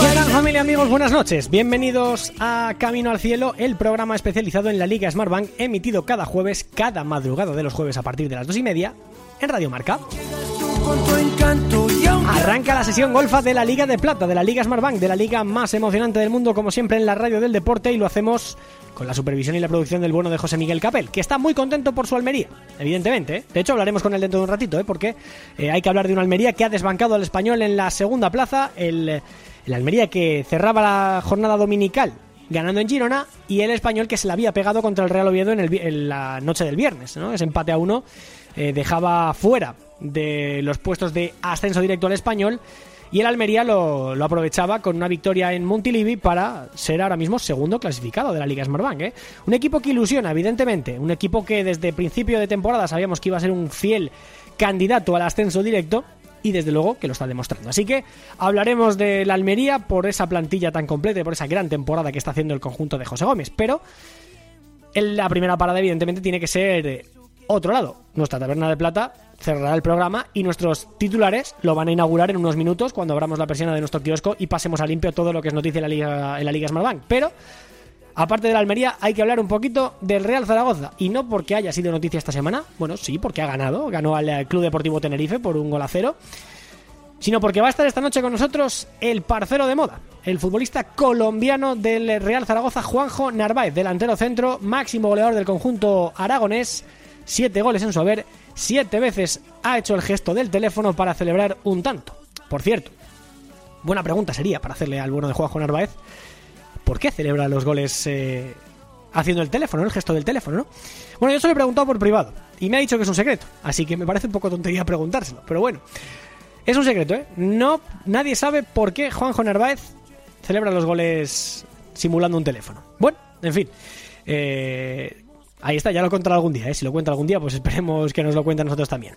¿Qué tal familia amigos? Buenas noches. Bienvenidos a Camino al Cielo, el programa especializado en la Liga Smartbank, emitido cada jueves, cada madrugada de los jueves a partir de las dos y media, en Radio Marca. Arranca la sesión golfa de la Liga de Plata, de la Liga Smartbank, de la liga más emocionante del mundo, como siempre en la radio del deporte, y lo hacemos con la supervisión y la producción del bueno de José Miguel Capel, que está muy contento por su Almería, evidentemente. ¿eh? De hecho, hablaremos con él dentro de un ratito, ¿eh? porque eh, hay que hablar de una Almería que ha desbancado al español en la segunda plaza, el, el Almería que cerraba la jornada dominical ganando en Girona y el español que se le había pegado contra el Real Oviedo en, el, la noche del viernes. ¿no? Ese empate a uno eh, dejaba fuera de los puestos de ascenso directo al español y el Almería lo, lo, aprovechaba con una victoria en Montilivi para ser ahora mismo segundo clasificado de la Liga Smartbank. ¿eh? Un equipo que ilusiona, evidentemente. Un equipo que desde principio de temporada sabíamos que iba a ser un fiel candidato al ascenso directo y desde luego que lo está demostrando. Así que hablaremos de la Almería por esa plantilla tan completa y por esa gran temporada que está haciendo el conjunto de José Gómez. Pero la primera parada, evidentemente, tiene que ser otro lado. Nuestra taberna de plata cerrará el programa y nuestros titulares lo van a inaugurar en unos minutos cuando abramos la persiana de nuestro kiosco y pasemos a limpio todo lo que es noticia en la Liga, en la Liga Smartbank. Pero Aparte de la Almería, hay que hablar un poquito del Real Zaragoza. Y no porque haya sido noticia esta semana, bueno, sí, porque ha ganado, ganó al Club Deportivo Tenerife por un gol a cero, sino porque va a estar esta noche con nosotros el parcero de moda, el futbolista colombiano del Real Zaragoza, Juanjo Narváez, delantero centro, máximo goleador del conjunto aragonés, siete goles en su haber, siete veces ha hecho el gesto del teléfono para celebrar un tanto. Por cierto, buena pregunta sería para hacerle al bueno de Juanjo Narváez. ¿Por qué celebra los goles eh, haciendo el teléfono, el gesto del teléfono, ¿no? Bueno, yo se lo he preguntado por privado y me ha dicho que es un secreto, así que me parece un poco tontería preguntárselo, pero bueno, es un secreto, ¿eh? No, nadie sabe por qué Juanjo Narváez celebra los goles simulando un teléfono. Bueno, en fin, eh, ahí está, ya lo contará algún día, ¿eh? Si lo cuenta algún día, pues esperemos que nos lo cuente a nosotros también.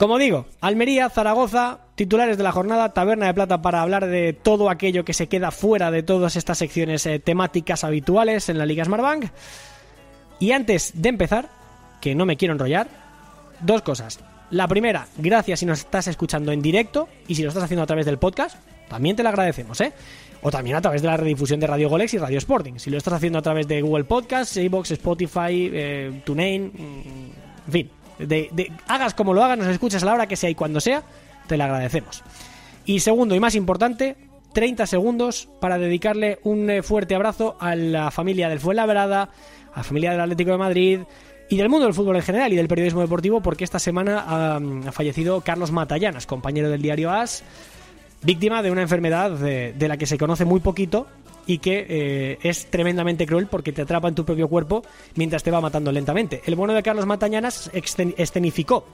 Como digo, Almería, Zaragoza, titulares de la jornada, Taberna de Plata para hablar de todo aquello que se queda fuera de todas estas secciones eh, temáticas habituales en la Liga Smartbank. Y antes de empezar, que no me quiero enrollar, dos cosas. La primera, gracias si nos estás escuchando en directo y si lo estás haciendo a través del podcast, también te lo agradecemos, ¿eh? O también a través de la redifusión de Radio Golex y Radio Sporting. Si lo estás haciendo a través de Google Podcasts, Xbox, Spotify, eh, TuneIn, mm, en fin, de, de, hagas como lo hagas, nos escuches a la hora que sea y cuando sea, te lo agradecemos. Y segundo y más importante, 30 segundos para dedicarle un eh, fuerte abrazo a la familia del Fuenlabrada, a la familia del Atlético de Madrid y del mundo del fútbol en general y del periodismo deportivo, porque esta semana ha, fallecido Carlos Matallanas, compañero del diario AS, víctima de una enfermedad de la que se conoce muy poquito y que eh, es tremendamente cruel porque te atrapa en tu propio cuerpo mientras te va matando lentamente. El bueno de Carlos Matañanas escenificó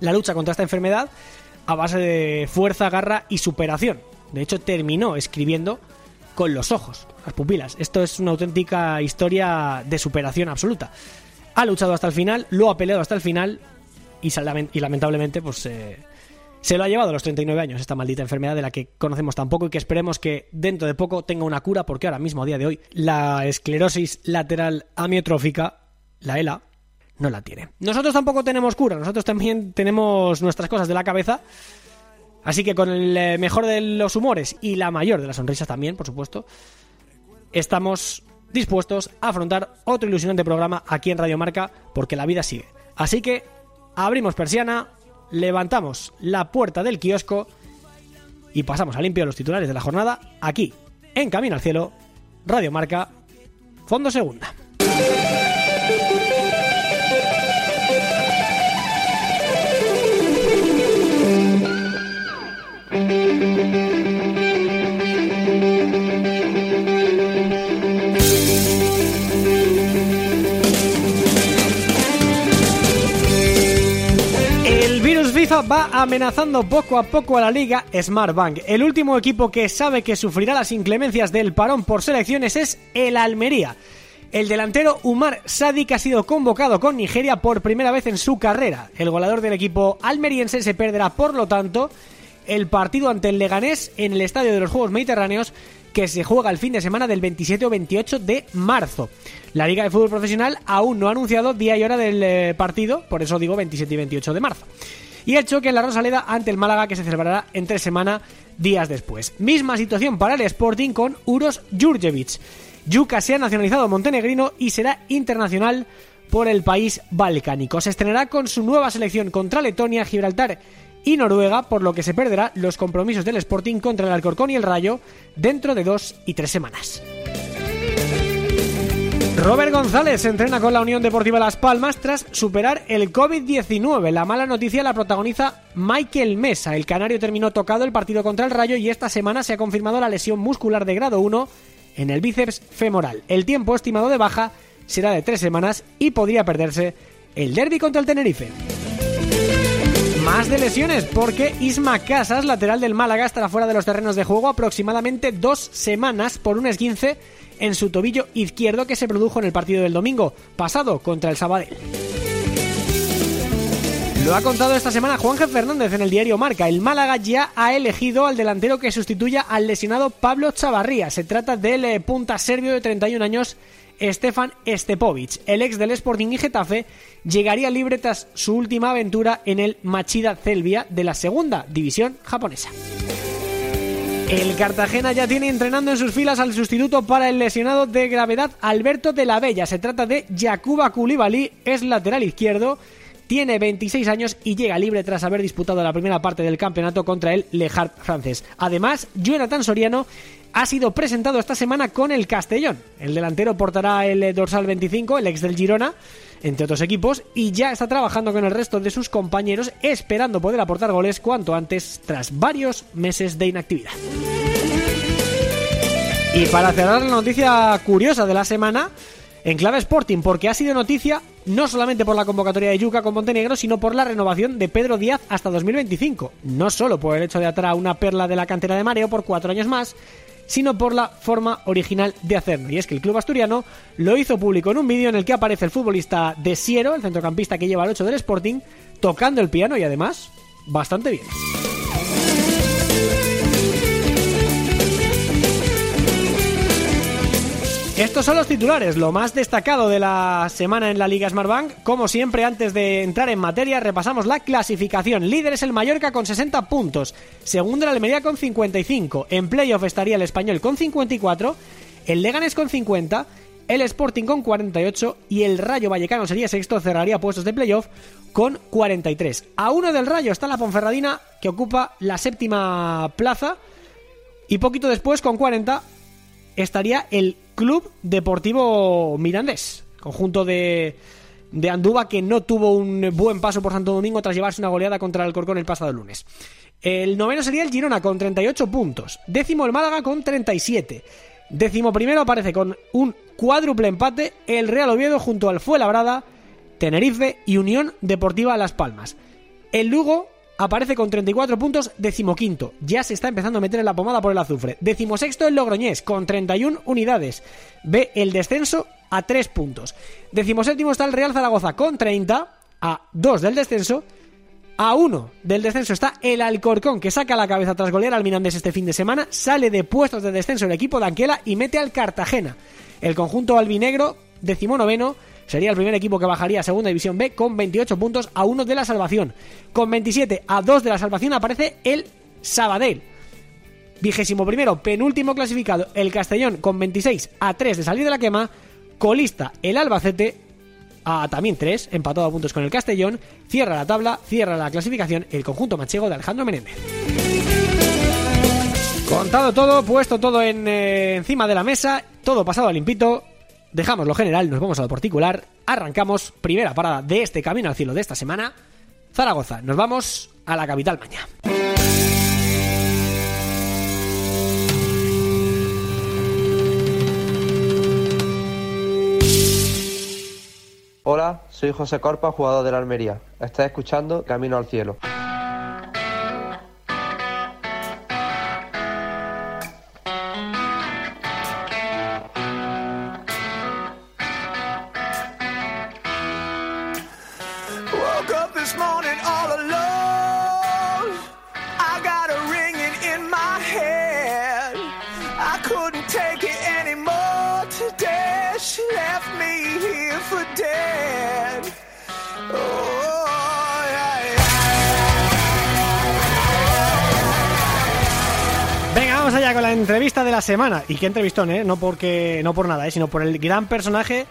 la lucha contra esta enfermedad a base de fuerza, garra y superación. De hecho, terminó escribiendo con los ojos, las pupilas. Esto es una auténtica historia de superación absoluta. Ha luchado hasta el final, lo ha peleado hasta el final y, lamentablemente pues eh, se lo ha llevado a los 39 años esta maldita enfermedad de la que conocemos tan poco y que esperemos que dentro de poco tenga una cura porque ahora mismo, a día de hoy, la esclerosis lateral amiotrófica, la ELA, no la tiene. Nosotros tampoco tenemos cura, nosotros también tenemos nuestras cosas de la cabeza. Así que con el mejor de los humores y la mayor de las sonrisas también, por supuesto, estamos dispuestos a afrontar otro ilusionante programa aquí en Radio Marca porque la vida sigue. Así que abrimos persiana, levantamos la puerta del kiosco y pasamos a limpio los titulares de la jornada aquí, en Camino al Cielo, Radio Marca, Fondo Segunda. Va amenazando poco a poco a la liga Smartbank. El último equipo que sabe que sufrirá las inclemencias del parón por selecciones es el Almería. El delantero Umar Sadik ha sido convocado con Nigeria por primera vez en su carrera. El goleador del equipo almeriense se perderá, por lo tanto, el partido ante el Leganés en el Estadio de los Juegos Mediterráneos que se juega el fin de semana del 27 o 28 de marzo. La Liga de Fútbol Profesional aún no ha anunciado día y hora del eh, partido, por eso digo 27 y 28 de marzo. Y el choque en la Rosaleda ante el Málaga que se celebrará en tres semanas días después. Misma situación para el Sporting con Uros Jurjevic. Yuka se ha nacionalizado montenegrino y será internacional por el país balcánico. Se estrenará con su nueva selección contra Letonia, Gibraltar y Noruega, por lo que se perderá los compromisos del Sporting contra el Alcorcón y el Rayo dentro de dos y tres semanas. Robert González entrena con la Unión Deportiva Las Palmas tras superar el COVID-19. La mala noticia la protagoniza Michael Mesa. El canario terminó tocado el partido contra el Rayo y esta semana se ha confirmado la lesión muscular de grado 1 en el bíceps femoral. El tiempo estimado de baja será de tres semanas y podría perderse el derby contra el Tenerife. Más de lesiones, porque Isma Casas, lateral del Málaga, estará fuera de los terrenos de juego aproximadamente dos semanas por un esguince en su tobillo izquierdo que se produjo en el partido del domingo pasado contra el Sabadell. Lo ha contado esta semana Juanje Fernández en el diario Marca. El Málaga ya ha elegido al delantero que sustituya al lesionado Pablo Chavarría. Se trata del eh, punta serbio de 31 años Stefan Stepovic. El ex del Sporting y Getafe llegaría libre tras su última aventura en el Machida Celvia de la segunda división japonesa. El Cartagena ya tiene entrenando en sus filas al sustituto para el lesionado de gravedad Alberto de la Bella. Se trata de Yakuba Koulibaly, es lateral izquierdo, tiene 26 años y llega libre tras haber disputado la primera parte del campeonato contra el Le Havre francés. Además, Jonathan Soriano ha sido presentado esta semana con el Castellón. El delantero portará el dorsal 25, el ex del Girona, entre otros equipos, y ya está trabajando con el resto de sus compañeros esperando poder aportar goles cuanto antes tras varios meses de inactividad. Y para cerrar la noticia curiosa de la semana, en clave Sporting, porque ha sido noticia no solamente por la convocatoria de Yuca con Montenegro, sino por la renovación de Pedro Díaz hasta 2025. No solo por el hecho de atar a una perla de la cantera de Mareo por cuatro años más, sino por la forma original de hacerlo. Y es que el club asturiano lo hizo público en un vídeo en el que aparece el futbolista de Siero, el centrocampista que lleva el 8 del Sporting, tocando el piano y además bastante bien. Estos son los titulares, lo más destacado de la semana en la Liga Smartbank. Como siempre, antes de entrar en materia, repasamos la clasificación. Líder es el Mallorca con 60 puntos, segundo la Almería con 55, en playoff estaría el Español con 54, el Leganés con 50, el Sporting con 48 y el Rayo Vallecano sería sexto, cerraría puestos de playoff con 43. A uno del Rayo está la Ponferradina que ocupa la séptima plaza y poquito después con 40 estaría el Club Deportivo Mirandés, conjunto de, de Andúba que no tuvo un buen paso por Santo Domingo tras llevarse una goleada contra el Corcón el pasado lunes. El noveno sería el Girona con 38 puntos, décimo el Málaga con 37. Décimo primero aparece con un cuádruple empate el Real Oviedo junto al Fuenlabrada, Tenerife y Unión Deportiva Las Palmas. El Lugo aparece con 34 puntos, decimoquinto. Ya se está empezando a meter en la pomada por el azufre. Decimosexto el Logroñés, con 31 unidades. Ve el descenso a 3 puntos. Decimoséptimo está el Real Zaragoza con 30, a 2 del descenso. A 1 del descenso está el Alcorcón, que saca la cabeza tras golear al Mirandés este fin de semana. Sale de puestos de descenso el equipo de Anquela y mete al Cartagena. El conjunto albinegro, decimonoveno Sería el primer equipo que bajaría a Segunda División B con 28 puntos a 1 de la salvación. Con 27 a 2 de la salvación aparece el Sabadell. Vigésimo primero, penúltimo clasificado, el Castellón con 26 a 3 de salir de la quema. Colista, el Albacete, a también 3, empatado a puntos con el Castellón. Cierra la tabla, cierra la clasificación el conjunto manchego de Alejandro Menéndez. Contado todo, puesto todo en, eh, encima de la mesa, todo pasado a limpito, dejamos lo general, nos vamos a lo particular, arrancamos, primera parada de este Camino al Cielo de esta semana, Zaragoza, nos vamos a la capital mañana. Hola, soy José Corpa, jugador de la Almería. Estás escuchando Camino al Cielo. Morning all alone. I got a ringing in my head. I couldn't take it anymore today. She left me here for dead. Oh, Venga, vamos allá con la entrevista de la semana. Y qué entrevistón, ¿eh? No, porque, no por nada, ¿eh? sino por el gran personaje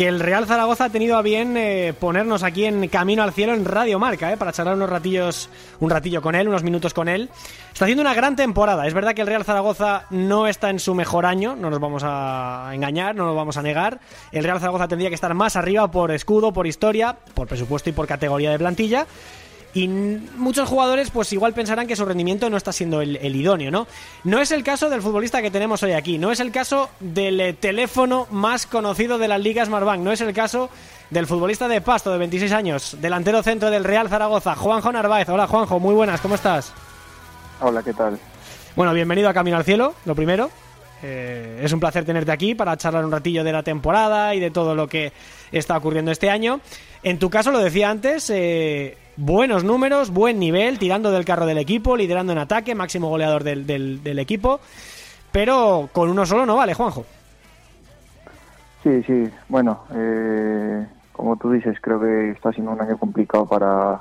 que el Real Zaragoza ha tenido a bien eh, ponernos aquí en Camino al Cielo en Radio Marca, ¿eh? para charlar unos ratillos, un ratillo con él, unos minutos con él. Está haciendo una gran temporada. Es verdad que el Real Zaragoza no está en su mejor año, no nos vamos a engañar, no nos vamos a negar. El Real Zaragoza tendría que estar más arriba por escudo, por historia, por presupuesto y por categoría de plantilla. Y muchos jugadores pues igual pensarán que su rendimiento no está siendo el, el, idóneo, ¿no? No es el caso del futbolista que tenemos hoy aquí, no es el caso del eh, teléfono más conocido de las ligas Smartbank, no es el caso del futbolista de Pasto de 26 años, delantero centro del Real Zaragoza, Juanjo Narváez. Hola Juanjo, muy buenas, ¿cómo estás? Hola, ¿qué tal? Bueno, bienvenido a Camino al Cielo, lo primero. Eh, es un placer tenerte aquí para charlar un ratillo de la temporada y de todo lo que está ocurriendo este año. En tu caso, lo decía antes, eh, buenos números, buen nivel, tirando del carro del equipo, liderando en ataque, máximo goleador del, equipo. Pero con uno solo no vale, Juanjo. Sí, sí. Bueno, eh, como tú dices, creo que está siendo un año complicado para,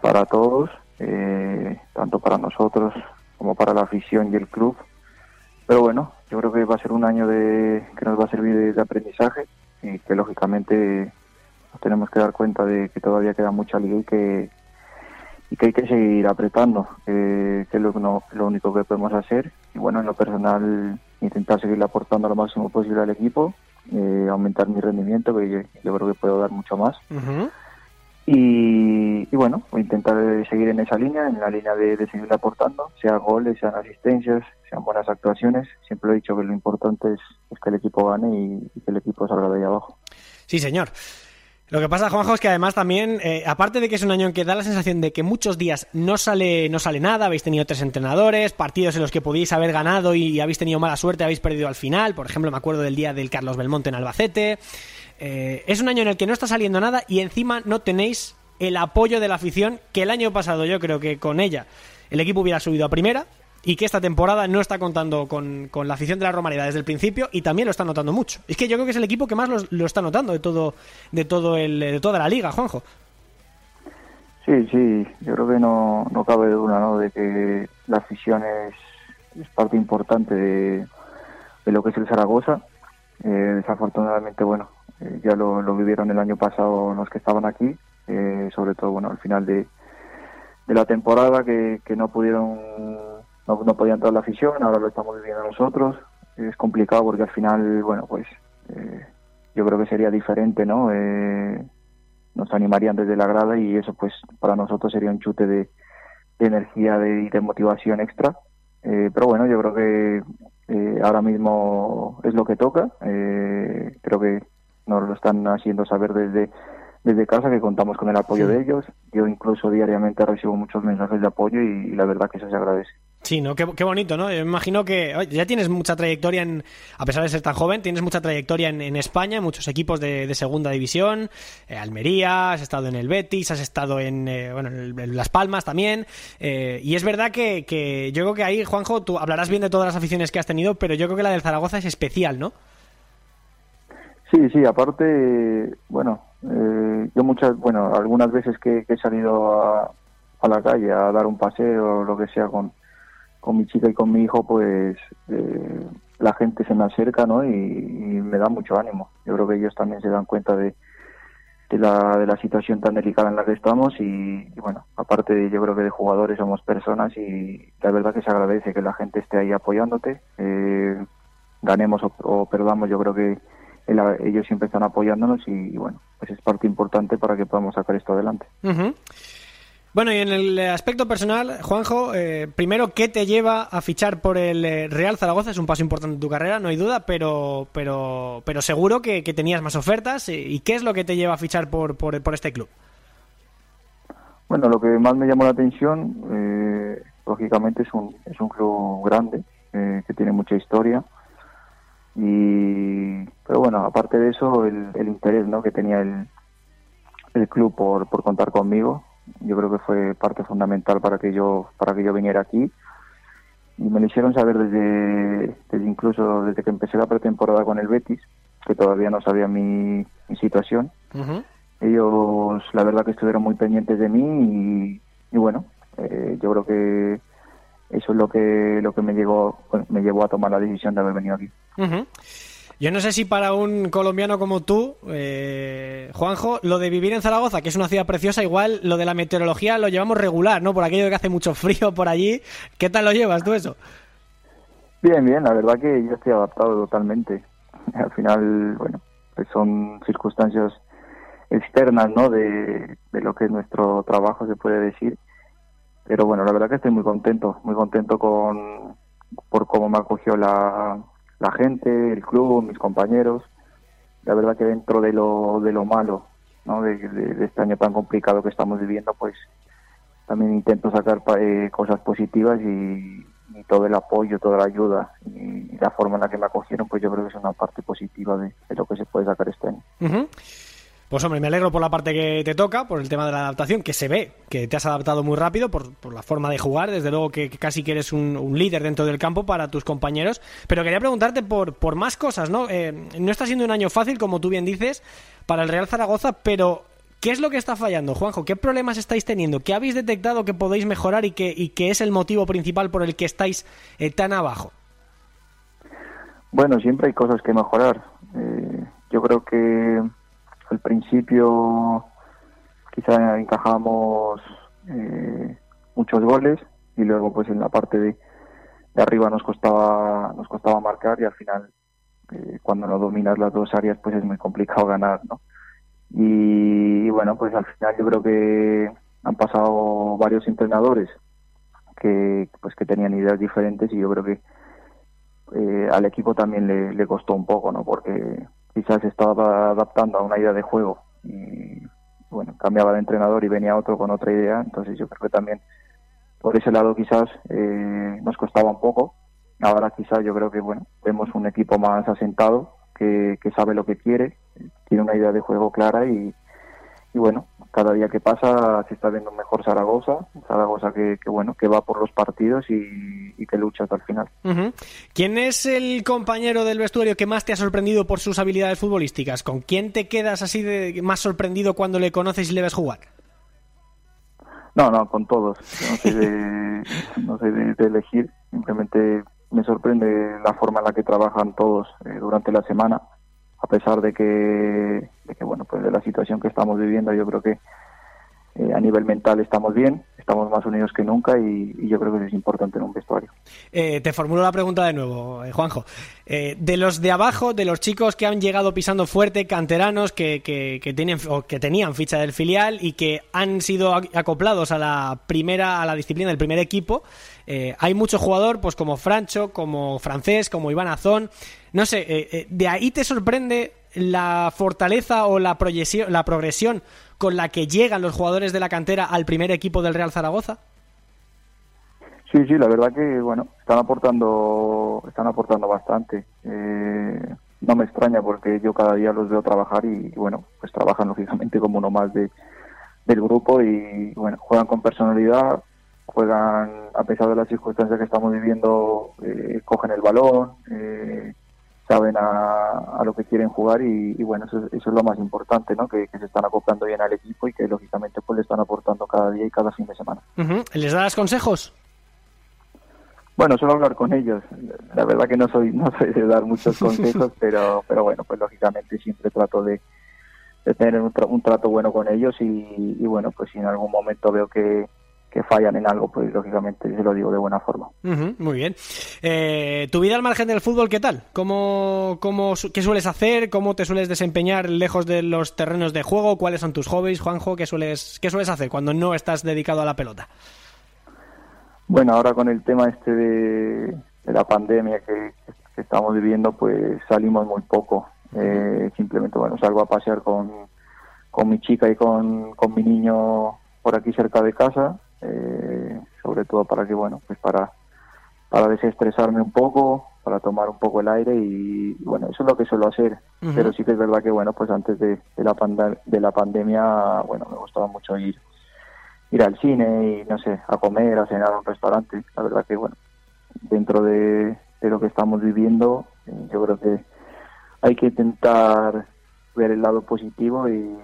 para todos, eh, tanto para nosotros como para la afición y el club. Pero bueno, yo creo que va a ser un año de, que nos va a servir de, aprendizaje y que lógicamente nos tenemos que dar cuenta de que todavía queda mucha liga y que, y que hay que seguir apretando, que es lo, no, lo único que podemos hacer. Y bueno, en lo personal, intentar seguir aportando lo máximo posible al equipo, eh, aumentar mi rendimiento, que yo, creo que puedo dar mucho más. Uh. Y, y, bueno, intentar seguir en esa línea, en la línea de, seguir aportando, sea goles, sean asistencias, sean buenas actuaciones. Siempre he dicho que lo importante es, que el equipo gane y, y que el equipo salga de ahí abajo. Sí, señor. Lo que pasa, Juanjo, es que además también, eh, aparte de que es un año en que da la sensación de que muchos días no sale, no sale nada, habéis tenido tres entrenadores, partidos en los que podíais haber ganado y habéis tenido mala suerte, habéis perdido al final, por ejemplo, me acuerdo del día del Carlos Belmonte en Albacete. Eh, es un año en el que no está saliendo nada y encima no tenéis el apoyo de la afición que el año pasado yo creo que con ella el equipo hubiera subido a primera, y que esta temporada no está contando con, con, la afición de la Romareda desde el principio y también lo está notando mucho. Es que yo creo que es el equipo que más lo, está notando de todo de todo el de toda la liga, Juanjo. Sí, sí, yo creo que no, no cabe duda ¿no? de que la afición es, parte importante de, de, lo que es el Zaragoza. Eh, desafortunadamente, bueno, eh, ya lo, lo, vivieron el año pasado los que estaban aquí, eh, sobre todo bueno al final de, de la temporada que, que no pudieron no, no podía entrar la afición, ahora lo estamos viviendo nosotros. Es complicado porque al final, bueno, pues eh, yo creo que sería diferente, ¿no? Eh, nos animarían desde la grada y eso pues para nosotros sería un chute de, de energía y de, de, motivación extra. Eh, pero bueno, yo creo que eh, ahora mismo es lo que toca. Eh, creo que nos lo están haciendo saber desde desde casa que contamos con el apoyo sí. de ellos. Yo incluso diariamente recibo muchos mensajes de apoyo y, y la verdad que eso se agradece. Sí, ¿no? Qué, qué, bonito, ¿no? Yo me imagino que ya tienes mucha trayectoria, en, a pesar de ser tan joven, tienes mucha trayectoria en, en España, muchos equipos de, de segunda división, eh, Almería, has estado en el Betis, has estado en, eh, bueno, en, en, Las Palmas también, eh, y es verdad que, que, yo creo que ahí, Juanjo, tú hablarás bien de todas las aficiones que has tenido, pero yo creo que la del Zaragoza es especial, ¿no? Sí, sí, aparte, bueno, eh, yo muchas, bueno, algunas veces que, he salido a, la calle a dar un paseo o lo que sea con con mi chica y con mi hijo, pues eh, la gente se me acerca, ¿no? Y, me da mucho ánimo. Yo creo que ellos también se dan cuenta de, de, la, de la situación tan delicada en la que estamos y, y, bueno, aparte yo creo que de jugadores somos personas y la verdad que se agradece que la gente esté ahí apoyándote. Eh, ganemos o, o, perdamos, yo creo que ellos siempre están apoyándonos y, y, bueno, pues es parte importante para que podamos sacar esto adelante. Uh -huh. Bueno, y en el aspecto personal, Juanjo, eh, primero, ¿qué te lleva a fichar por el eh, Real Zaragoza? Es un paso importante en tu carrera, no hay duda, pero pero pero seguro que, que tenías más ofertas. ¿Y qué es lo que te lleva a fichar por, por, por este club? Bueno, lo que más me llamó la atención, eh, lógicamente, es un, es un club grande, eh, que tiene mucha historia. Y, pero bueno, aparte de eso, el, el interés ¿no? que tenía el, el club por, por contar conmigo. Yo creo que fue parte fundamental para que yo para que yo viniera aquí y me lo hicieron saber desde, desde incluso desde que empecé la pretemporada con el Betis, que todavía no sabía mi, situación. Ellos, la verdad, que estuvieron muy pendientes de mí y, bueno, eh, yo creo que eso es lo que lo que me llegó me llevó a tomar la decisión de haber venido aquí. Yo no sé si para un colombiano como tú, eh, Juanjo, lo de vivir en Zaragoza, que es una ciudad preciosa, igual lo de la meteorología lo llevamos regular, ¿no? Por aquello de que hace mucho frío por allí. ¿Qué tal lo llevas tú eso? Bien, bien, la verdad que yo estoy adaptado totalmente. Al final, bueno, pues son circunstancias externas, ¿no? De, de lo que es nuestro trabajo, se puede decir. Pero bueno, la verdad que estoy muy contento, muy contento con por cómo me acogió la, la gente, el club, mis compañeros. La verdad que dentro de lo, de lo malo, ¿no? de, este año tan complicado que estamos viviendo, pues también intento sacar eh, cosas positivas y, todo el apoyo, toda la ayuda y, la forma en la que me acogieron, pues yo creo que es una parte positiva de, lo que se puede sacar este año. Pues hombre, me alegro por la parte que te toca, por el tema de la adaptación, que se ve que te has adaptado muy rápido por, la forma de jugar, desde luego que, casi que eres un, líder dentro del campo para tus compañeros, pero quería preguntarte por, por más cosas, ¿no? Eh, no está siendo un año fácil, como tú bien dices, para el Real Zaragoza, pero ¿qué es lo que está fallando, Juanjo? ¿Qué problemas estáis teniendo? ¿Qué habéis detectado que podéis mejorar y que es el motivo principal por el que estáis eh, tan abajo? Bueno, siempre hay cosas que mejorar. Eh, yo creo que al principio quizá encajamos eh, muchos goles y luego pues en la parte de, arriba nos costaba nos costaba marcar y al final eh, cuando no dominas las dos áreas pues es muy complicado ganar ¿no? y, bueno pues al final yo creo que han pasado varios entrenadores que pues que tenían ideas diferentes y yo creo que eh, al equipo también le, le costó un poco no porque quizás estaba adaptando a una idea de juego y bueno, cambiaba de entrenador y venía otro con otra idea, entonces yo creo que también por ese lado quizás eh, nos costaba un poco. Ahora quizás yo creo que bueno, vemos un equipo más asentado, que, que sabe lo que quiere, tiene una idea de juego clara y, y bueno, cada día que pasa se está viendo mejor Zaragoza, Zaragoza que, bueno, que va por los partidos y, que lucha hasta el final. ¿Quién es el compañero del vestuario que más te ha sorprendido por sus habilidades futbolísticas? ¿Con quién te quedas así de más sorprendido cuando le conoces y le ves jugar? No, no, con todos. No sé de, no sé de, elegir, simplemente me sorprende la forma en la que trabajan todos eh, durante la semana a pesar de que, que, bueno, pues de la situación que estamos viviendo, yo creo que eh, a nivel mental estamos bien, estamos más unidos que nunca y, yo creo que eso es importante en un vestuario. Eh, te formulo la pregunta de nuevo, eh, Juanjo. de los de abajo, de los chicos que han llegado pisando fuerte, canteranos, que, que, tienen, o que tenían ficha del filial y que han sido acoplados a la primera, a la disciplina del primer equipo, hay mucho jugador, pues como Francho, como Francés, como Iván Azón. No sé, eh, eh, ¿de ahí te sorprende la fortaleza o la, proyección, la progresión con la que llegan los jugadores de la cantera al primer equipo del Real Zaragoza? Sí, sí, la verdad que bueno, están aportando, están aportando bastante. Eh, no me extraña porque yo cada día los veo trabajar y, bueno, pues trabajan lógicamente como uno más de, del grupo y bueno, juegan con personalidad, juegan a pesar de las circunstancias que estamos viviendo, cogen el balón, eh, saben a, lo que quieren jugar y, bueno, eso, es lo más importante, ¿no? Que, se están acoplando bien al equipo y que lógicamente pues le están aportando cada día y cada fin de semana. ¿Les das consejos? Bueno, suelo hablar con ellos. La verdad que no soy no soy de dar muchos consejos, pero pero bueno, pues lógicamente siempre trato de, tener un, trato bueno con ellos y, y bueno, pues si en algún momento veo que, que fallan en algo, pues lógicamente se lo digo de buena forma. muy bien. Eh, ¿Tu vida al margen del fútbol qué tal? ¿Cómo, cómo, ¿Qué sueles hacer? ¿Cómo te sueles desempeñar lejos de los terrenos de juego? ¿Cuáles son tus hobbies, Juanjo? ¿Qué sueles, qué sueles hacer cuando no estás dedicado a la pelota? Bueno, ahora con el tema este de, la pandemia que, estamos viviendo, pues salimos muy poco. Eh, simplemente, bueno, salgo a pasear con, con mi chica y con, con mi niño por aquí cerca de casa eh, sobre todo para que, bueno, pues para, para desestresarme un poco, para tomar un poco el aire y, bueno, eso es lo que suelo hacer. Pero sí que es verdad que, bueno, pues antes de, la, de la pandemia, bueno, me gustaba mucho ir ir al cine y, no sé, a comer, a cenar a un restaurante. La verdad que, bueno, dentro de, de lo que estamos viviendo, eh, yo creo que hay que intentar ver el lado positivo y,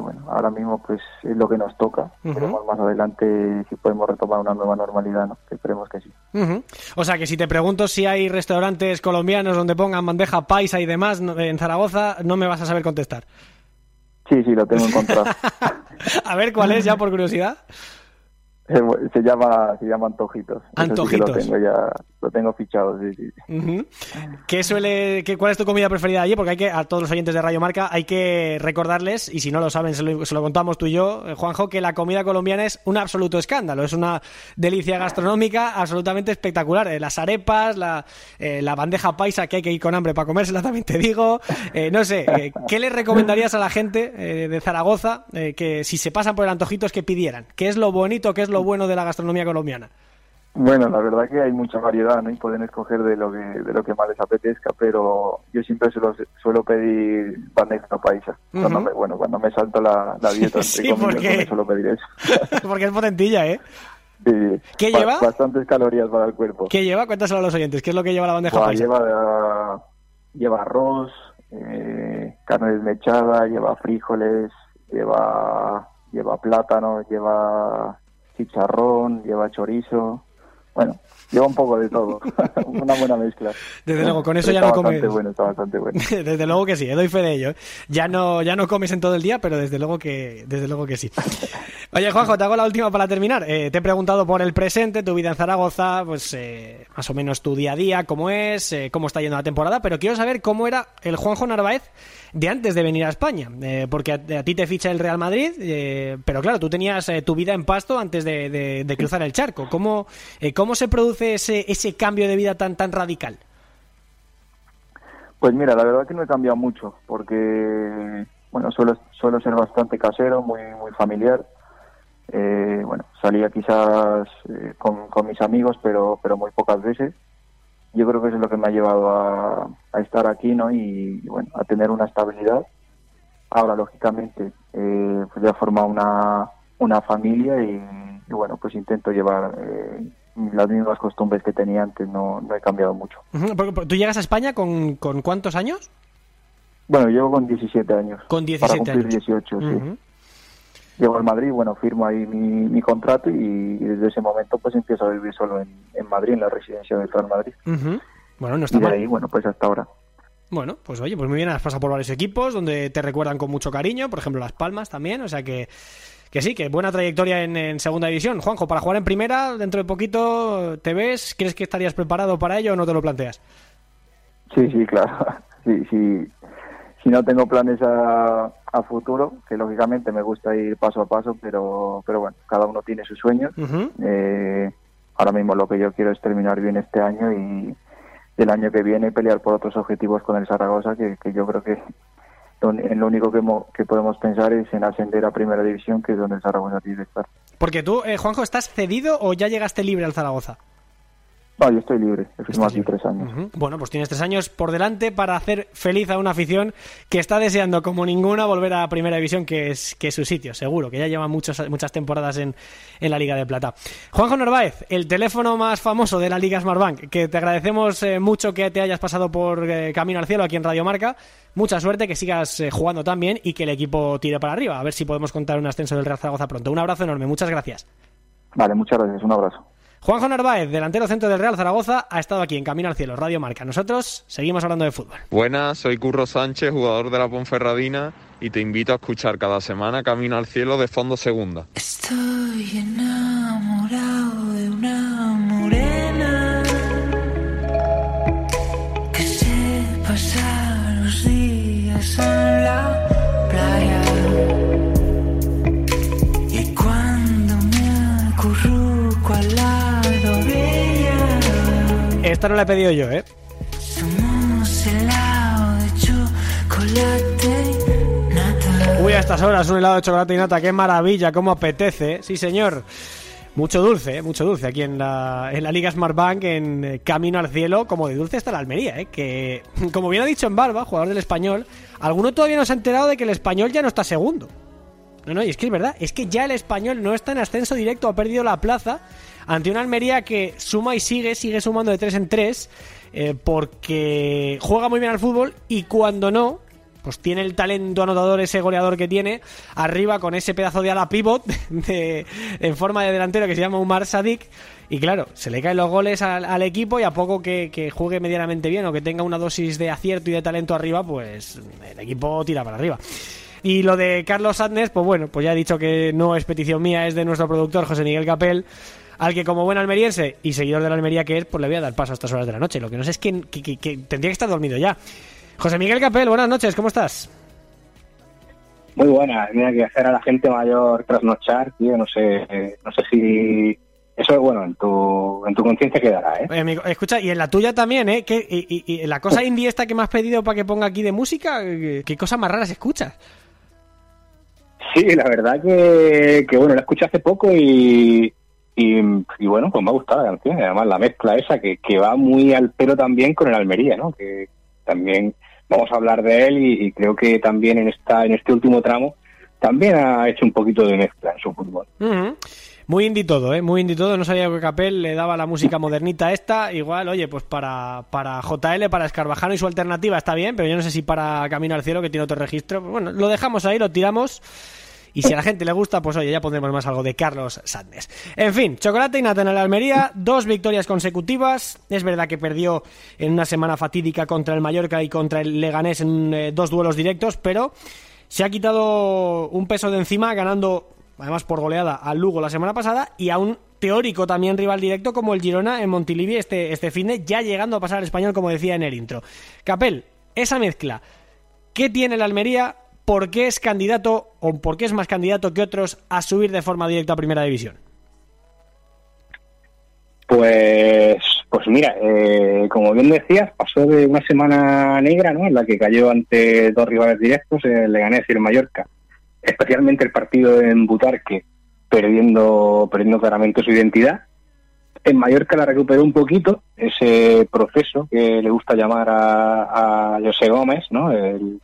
bueno, ahora mismo pues es lo que nos toca. Uh más adelante si podemos retomar una nueva normalidad, ¿no? Que esperemos que sí. O sea que si te pregunto si hay restaurantes colombianos donde pongan bandeja paisa y demás en Zaragoza, no me vas a saber contestar. Sí, sí, lo tengo encontrado. a ver, ¿cuál es ya por curiosidad? Se llama, se llama Antojitos. Antojitos. lo tengo ya, lo tengo fichado, sí, sí. ¿Qué suele, qué, ¿Cuál es tu comida preferida allí? Porque hay que, a todos los oyentes de Radio Marca, hay que recordarles, y si no lo saben, se lo, contamos tú y yo, eh, Juanjo, que la comida colombiana es un absoluto escándalo. Es una delicia gastronómica absolutamente espectacular. Eh, las arepas, la, eh, la bandeja paisa, que hay que ir con hambre para comérsela, también te digo. no sé, ¿qué le recomendarías a la gente de Zaragoza que si se pasan por el Antojitos que pidieran? ¿Qué es lo bonito, qué es lo bueno de la gastronomía colombiana? Bueno, la verdad que hay mucha variedad, ¿no? Y pueden escoger de lo que de lo que más les apetezca, pero yo siempre suelo, suelo pedir bandeja paisa. bueno, cuando me salto la, dieta, sí, porque... suelo pedir eso. porque es potentilla, ¿eh? Sí, ¿Qué lleva? Bastantes calorías para el cuerpo. ¿Qué lleva? Cuéntaselo a los oyentes. ¿Qué es lo que lleva la bandeja paisa? Lleva, lleva arroz, eh, carne desmechada, lleva frijoles, lleva lleva plátano, lleva chicharrón, lleva chorizo. Bueno, lleva un poco de todo. Una buena mezcla. Desde luego, con eso ya no comes. Bueno, está bastante bueno. desde luego que sí, eh, doy fe de ello. Ya no, ya no comes en todo el día, pero desde luego que, desde luego que sí. Oye, Juanjo, te hago la última para terminar. Eh, te he preguntado por el presente, tu vida en Zaragoza, pues eh, más o menos tu día a día, cómo es, cómo está yendo la temporada, pero quiero saber cómo era el Juanjo Narváez de antes de venir a España, eh, porque a, ti te ficha el Real Madrid, eh, pero claro, tú tenías eh, tu vida en pasto antes de, cruzar el charco. ¿Cómo, ¿Cómo se produce ese, ese cambio de vida tan, tan radical? Pues mira, la verdad que no he cambiado mucho, porque bueno, suelo, suelo ser bastante casero, muy, muy familiar. bueno, salía quizás con, con, mis amigos, pero, pero muy pocas veces yo creo que eso es lo que me ha llevado a, estar aquí, ¿no? Y, bueno, a tener una estabilidad. Ahora, lógicamente, eh, pues ya he formado una, una familia y, bueno, pues intento llevar eh, las mismas costumbres que tenía antes, no, no he cambiado mucho. ¿Tú llegas a España con, con cuántos años? Bueno, llevo con 17 años. Con 17 para cumplir 18, sí llego al Madrid, bueno, firmo ahí mi, contrato y, desde ese momento pues empiezo a vivir solo en, Madrid, en la residencia de Real Madrid. Bueno, no está y de ahí, bueno, pues hasta ahora. Bueno, pues oye, pues muy bien, has pasado por varios equipos donde te recuerdan con mucho cariño, por ejemplo Las Palmas también, o sea que, que sí, que buena trayectoria en, segunda división. Juanjo, para jugar en primera, dentro de poquito, ¿te ves? ¿Crees que estarías preparado para ello o no te lo planteas? Sí, sí, claro. Sí, sí. Si no tengo planes a, a futuro, que lógicamente me gusta ir paso a paso, pero, pero bueno, cada uno tiene sus sueños. eh, ahora mismo lo que yo quiero es terminar bien este año y el año que viene pelear por otros objetivos con el Zaragoza, que, que yo creo que lo, único que, que podemos pensar es en ascender a Primera División, que es donde el Zaragoza tiene que estar. Porque tú, eh, Juanjo, ¿estás cedido o ya llegaste libre al Zaragoza? No, yo estoy libre, he firmado aquí tres años. Bueno, pues tienes tres años por delante para hacer feliz a una afición que está deseando como ninguna volver a Primera División, que es, que su sitio, seguro, que ya lleva muchos, muchas temporadas en, la Liga de Plata. Juanjo Narváez, el teléfono más famoso de la Liga Smartbank, que te agradecemos eh, mucho que te hayas pasado por eh, Camino al Cielo aquí en Radio Marca. Mucha suerte, que sigas eh, jugando tan bien y que el equipo tire para arriba. A ver si podemos contar un ascenso del Real Zaragoza pronto. Un abrazo enorme, muchas gracias. Vale, muchas gracias, un abrazo. Juanjo Narváez, delantero centro del Real Zaragoza, ha estado aquí en Camino al Cielo, Radio Marca. Nosotros seguimos hablando de fútbol. Buenas, soy Curro Sánchez, jugador de la Ponferradina, y te invito a escuchar cada semana Camino al Cielo de Fondo Segunda. Estoy enamorado de una esta no la he pedido yo, ¿eh? Uy, a estas horas un helado de chocolate y nata, qué maravilla, cómo apetece. Sí, señor. Mucho dulce, ¿eh? mucho dulce aquí en la, en la Liga Smart Bank, en eh, Camino al Cielo, como de dulce está la Almería, ¿eh? que como bien ha dicho en Barba, jugador del español, alguno todavía no se ha enterado de que el español ya no está segundo. No, no, y es que es verdad, es que ya el español no está en ascenso directo, ha perdido la plaza ante una Almería que suma y sigue, sigue sumando de 3 en 3, eh, porque juega muy bien al fútbol y cuando no, pues tiene el talento anotador, ese goleador que tiene, arriba con ese pedazo de ala pivot de- en forma de delantero que se llama Umar Sadik. Y claro, se le caen los goles al, equipo y a poco que, que juegue medianamente bien o que tenga una dosis de acierto y de talento arriba, pues el equipo tira para arriba. Y lo de Carlos Adnes, pues bueno, pues ya he dicho que no es petición mía, es de nuestro productor José Miguel Capel, al que como buen almeriense y seguidor de la Almería que es, pues le voy a dar paso a estas horas de la noche. Lo que no sé es que, que- que- que tendría que estar dormido ya. José Miguel Capel, buenas noches, ¿cómo estás? Muy buena, mira que hacer a la gente mayor trasnochar, tío, no sé, eh, no sé si eso bueno en tu en tu conciencia quedará, ¿eh? Eh, amigo, escucha, y en la tuya también, ¿eh? ¿Qué- y, y- y la cosa indie esta que me has pedido para que ponga aquí de música, ¿qué, qué cosas más raras escuchas? Sí, la verdad que, que bueno, la escuché hace poco y, y, bueno, pues me ha gustado la canción, además la mezcla esa que, que va muy al pelo también con el Almería, ¿no? Que también vamos a hablar de él y, creo que también en esta en este último tramo también ha hecho un poquito de mezcla en su fútbol. Ujú. Muy indie todo, ¿eh? Muy indie todo. No sabía que Capel le daba la música modernita esta. Igual, oye, pues para, para JL, para Escarvajano y su alternativa está bien, pero yo no sé si para Camino al Cielo, que tiene otro registro. Bueno, lo dejamos ahí, lo tiramos. Y si a la gente le gusta, pues oye, ya pondremos más algo de Carlos Sadnes. En fin, chocolate y nata en el Almería, dos victorias consecutivas. Es verdad que perdió en una semana fatídica contra el Mallorca y contra el Leganés en eh, dos duelos directos, pero se ha quitado un peso de encima ganando, además por goleada, al Lugo la semana pasada y a un teórico también rival directo como el Girona en Montilivi este, este fin de, ya llegando a pasar al español como decía en el intro. Capel, esa mezcla, ¿qué tiene la Almería? ¿Por qué es candidato o por qué es más candidato que otros a subir de forma directa a Primera División? Pues, pues mira, eh, como bien decías, pasó de una semana negra, ¿no? En la que cayó ante dos rivales directos, el Leganés y el Mallorca. Especialmente el partido en Butarque, perdiendo, perdiendo claramente su identidad. En Mallorca la recuperó un poquito, ese proceso que le gusta llamar a, a José Gómez, ¿no? El,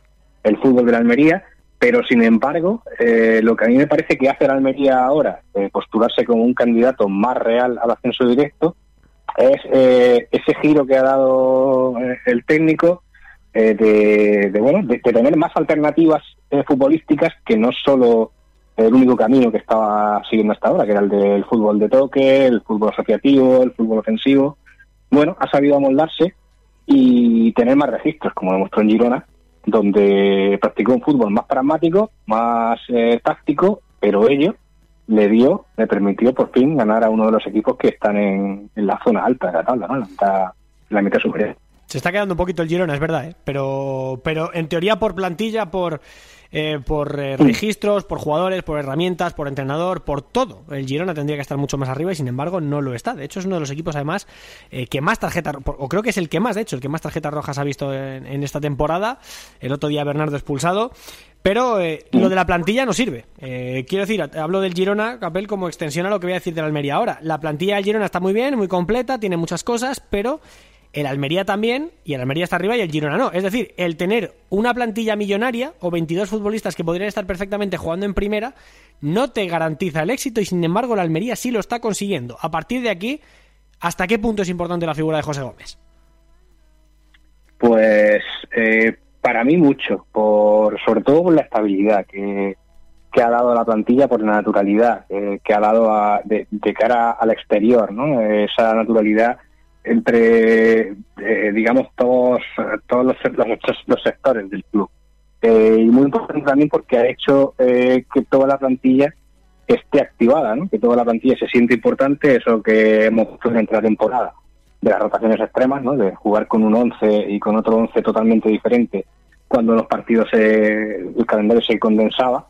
el fútbol de la Almería, pero sin embargo, eh, lo que a mí me parece que hace la Almería ahora, eh, postularse como un candidato más real al ascenso directo, es eh, ese giro que ha dado eh, el técnico eh, de, de, bueno de, de tener más alternativas futbolísticas que no solo el único camino que estaba siguiendo hasta ahora, que era el del fútbol de toque, el fútbol asociativo, el fútbol ofensivo. Bueno, ha sabido amoldarse y tener más registros, como demostró en Girona, donde practicó un fútbol más pragmático, más eh, táctico, pero ello le dio, le permitió por fin ganar a uno de los equipos que están en, la zona alta de la tabla, ¿no? la, mitad, la mitad superior. Se está quedando un poquito el Girona, es verdad, ¿eh? pero, pero en teoría por plantilla, por, eh, por eh, registros, por jugadores, por herramientas, por entrenador, por todo. El Girona tendría que estar mucho más arriba y sin embargo no lo está. De hecho es uno de los equipos además eh, que más tarjetas, o creo que es el que más, de hecho, el que más tarjetas rojas ha visto en, esta temporada. El otro día Bernardo expulsado. Pero eh, lo de la plantilla no sirve. Eh, quiero decir, hablo del Girona, Capel, como extensión a lo que voy a decir de la Almería ahora. La plantilla del Girona está muy bien, muy completa, tiene muchas cosas, pero el Almería también, y el Almería está arriba y el Girona no. Es decir, el tener una plantilla millonaria o 22 futbolistas que podrían estar perfectamente jugando en primera no te garantiza el éxito y sin embargo la Almería sí lo está consiguiendo. A partir de aquí, ¿hasta qué punto es importante la figura de José Gómez? Pues eh, para mí mucho, por sobre todo por la estabilidad que, que ha dado a la plantilla, por la naturalidad eh, que ha dado a, de, de, cara al exterior, ¿no? Esa naturalidad entre, eh, digamos, todos, todos los, sectores del club. Eh, y muy importante también porque ha hecho eh, que toda la plantilla esté activada, ¿no? que toda la plantilla se siente importante, eso que hemos visto durante la temporada, de las rotaciones extremas, ¿no? de jugar con un 11 y con otro 11 totalmente diferente cuando los partidos, se, el calendario se condensaba.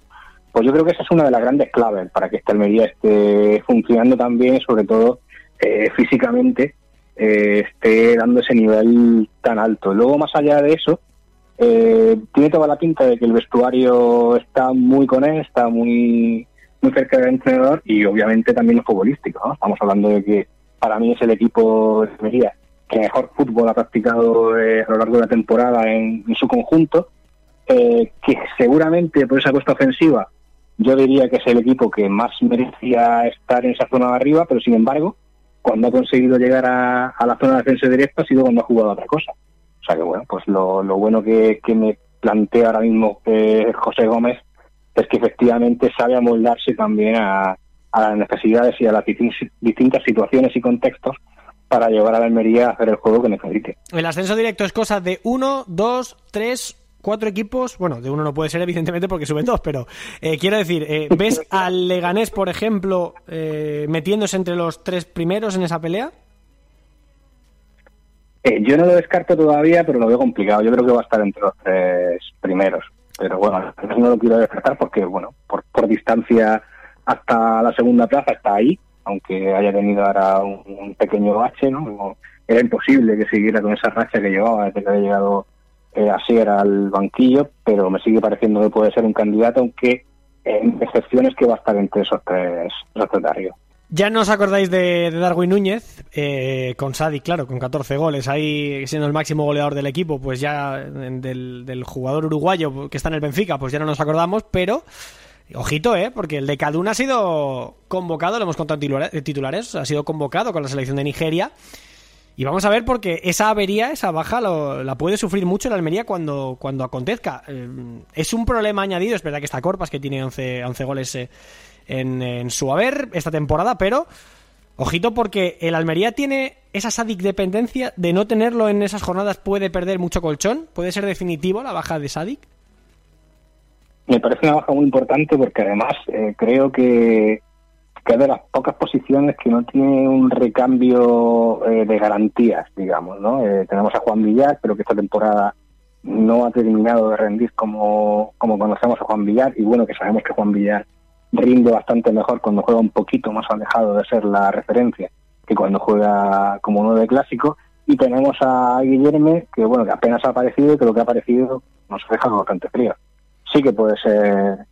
Pues yo creo que esa es una de las grandes claves para que esta Almería esté funcionando también, sobre todo eh, físicamente, eh, esté dando ese nivel tan alto. Luego, más allá de eso, eh, tiene toda la pinta de que el vestuario está muy con él, está muy muy cerca del entrenador y obviamente también lo futbolístico. ¿no? Estamos hablando de que para mí es el equipo de que mejor fútbol ha practicado eh, a lo largo de la temporada en, en su conjunto, eh, que seguramente por esa cuesta ofensiva yo diría que es el equipo que más merecía estar en esa zona de arriba, pero sin embargo, cuando ha conseguido llegar a, la zona de defensa directa ha sido cuando ha jugado a otra cosa. O sea que bueno, pues lo, lo bueno que, me plantea ahora mismo eh, José Gómez es que efectivamente sabe amoldarse también a, las necesidades y a las distin- distintas situaciones y contextos para llevar a la Almería a hacer el juego que necesite. El ascenso directo es cosa de uno, dos, tres, cuatro equipos. Bueno, de uno no puede ser, evidentemente, porque suben dos, pero eh, quiero decir, eh, ¿ves al Leganés, por ejemplo, eh, metiéndose entre los tres primeros en esa pelea? Eh, yo no lo descarto todavía, pero lo veo complicado. Yo creo que va a estar entre los tres primeros. Pero bueno, no lo quiero descartar porque, bueno, por, por distancia hasta la segunda plaza está ahí, aunque haya tenido ahora un, pequeño bache, ¿no? No- Era imposible que siguiera con esa racha que llevaba desde que había llegado eh, a ser al banquillo, pero me sigue pareciendo que puede ser un candidato, aunque en excepciones que va a estar entre esos tres, arriba. Ya no os acordáis de, Darwin Núñez, eh, con Sadi, claro, con 14 goles, ahí siendo el máximo goleador del equipo, pues ya eh, del, del jugador uruguayo que está en el Benfica, pues ya no nos acordamos, pero ojito, ¿eh? Porque el de Kaduna ha sido convocado, lo hemos contado en en titulares, ha sido convocado con la selección de Nigeria. Y vamos a ver porque esa avería, esa baja, lo- la puede sufrir mucho la Almería cuando, cuando acontezca. Eh, es un problema añadido, es verdad que está Corpas, que tiene 11, 11 goles eh, en, en su haber esta temporada, pero ojito porque el Almería tiene esa Sadik dependencia de no tenerlo en esas jornadas, puede perder mucho colchón, puede ser definitivo la baja de Sadik. Me parece una baja muy importante porque además eh, creo que, que es de las pocas posiciones que no tiene un recambio eh, de garantías, digamos, ¿no? Eh, tenemos a Juan Villar, pero que esta temporada no ha terminado de rendir como, como conocemos a Juan Villar. Y bueno, que sabemos que Juan Villar rinde bastante mejor cuando juega un poquito más alejado de ser la referencia que cuando juega como nueve clásico. Y tenemos a Guillerme que bueno que apenas ha aparecido lo que ha aparecido nos ha dejado bastante frío. Sí que puede ser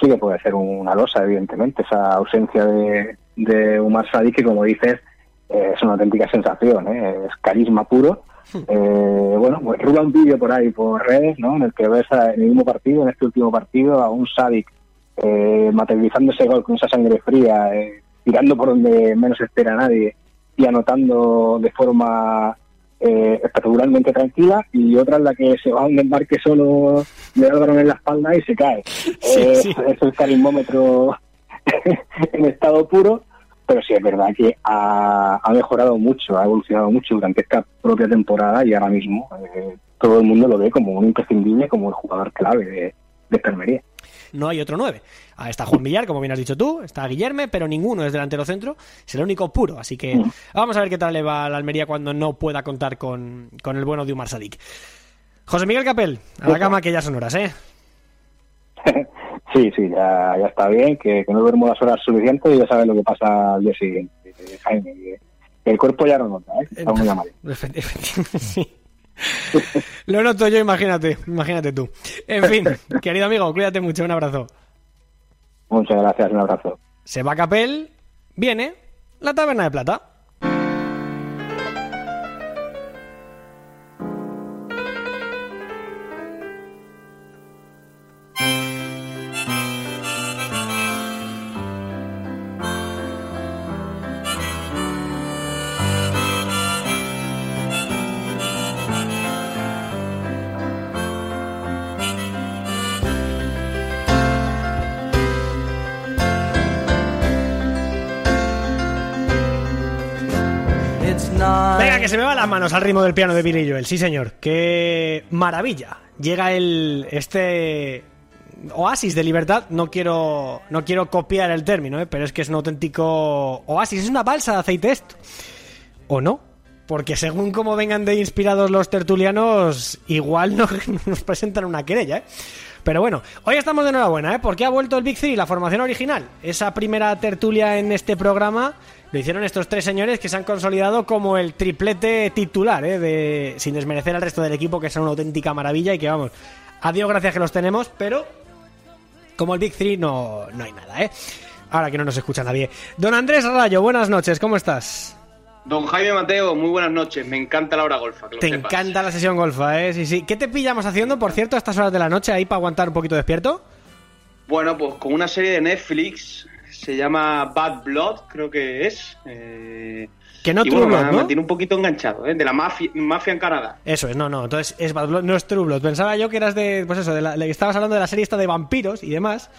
sí que puede ser una losa evidentemente esa ausencia de, de Umar Sadik que como dices eh, es una auténtica sensación ¿eh? es carisma puro eh, bueno pues rula un vídeo por ahí por redes ¿no? en el que ves a- en el mismo partido en este último partido a un Sadik eh, materializando ese gol con esa sangre fría eh, tirando por donde menos espera nadie y anotando de forma eh, espectacularmente tranquila y otra en la que se va a un embarque solo le da el balón en la espalda y se cae. Eh, sí. Es el carismómetro en estado puro, pero sí es verdad que ha, ha mejorado mucho, ha evolucionado mucho durante esta propia temporada y ahora mismo eh, todo el mundo lo ve como un imprescindible, como el jugador clave de, de enfermería. No hay otro 9. Ah, está Juan Villar, como bien has dicho tú, está Guillerme, pero ninguno es delantero centro, es el único puro. Así que vamos a ver qué tal le va a la Almería cuando no pueda contar con, con el bueno de Umar Sadik. José Miguel Capel, a la cama que ya son horas, ¿eh? Sí, sí, ya, ya está bien, que, que no duermo las horas suficientes y ya sabes lo que pasa al día siguiente, eh, Jaime. El cuerpo ya no nota, ¿eh? Está muy mal. Sí. Lo noto yo, imagínate, imagínate tú. En fin, querido amigo, cuídate mucho, un abrazo. Muchas gracias, un abrazo. Se va Capel, viene la taberna de plata. Se me van las manos al ritmo del piano de Billy Joel. Sí, señor. Qué maravilla. Llega el este oasis de libertad. No quiero no quiero copiar el término, ¿eh? pero es que es un auténtico oasis. Es una balsa de aceite esto. ¿O no? Porque según cómo vengan de inspirados los tertulianos, igual no- nos presentan una querella, ¿eh? Pero bueno, hoy estamos de enhorabuena, ¿eh? Porque ha vuelto el Big Three, la formación original. Esa primera tertulia en este programa lo hicieron estos tres señores que se han consolidado como el triplete titular, ¿eh? De, sin desmerecer al resto del equipo, que son una auténtica maravilla y que vamos, a Dios gracias que los tenemos, pero como el Big Three no, no hay nada, ¿eh? Ahora que no nos escucha nadie. Don Andrés Rayo, buenas noches, ¿cómo estás? Don Jaime Mateo, muy buenas noches. Me encanta la hora golfa. Que lo Te sepas. encanta la sesión golfa, ¿eh? Sí, sí. ¿Qué te pillamos haciendo, por cierto, a estas horas de la noche ahí para aguantar un poquito despierto? Bueno, pues con una serie de Netflix. Se llama Bad Blood, creo que es. eh, Que no y True bueno, Blood, ¿no? me tiene un poquito enganchado, ¿eh? De la mafia, mafia en Canadá. Eso es, no, no. Entonces es Bad Blood, no es True Blood. Pensaba yo que eras de, pues eso, de la, estabas hablando de la serie esta de vampiros y demás.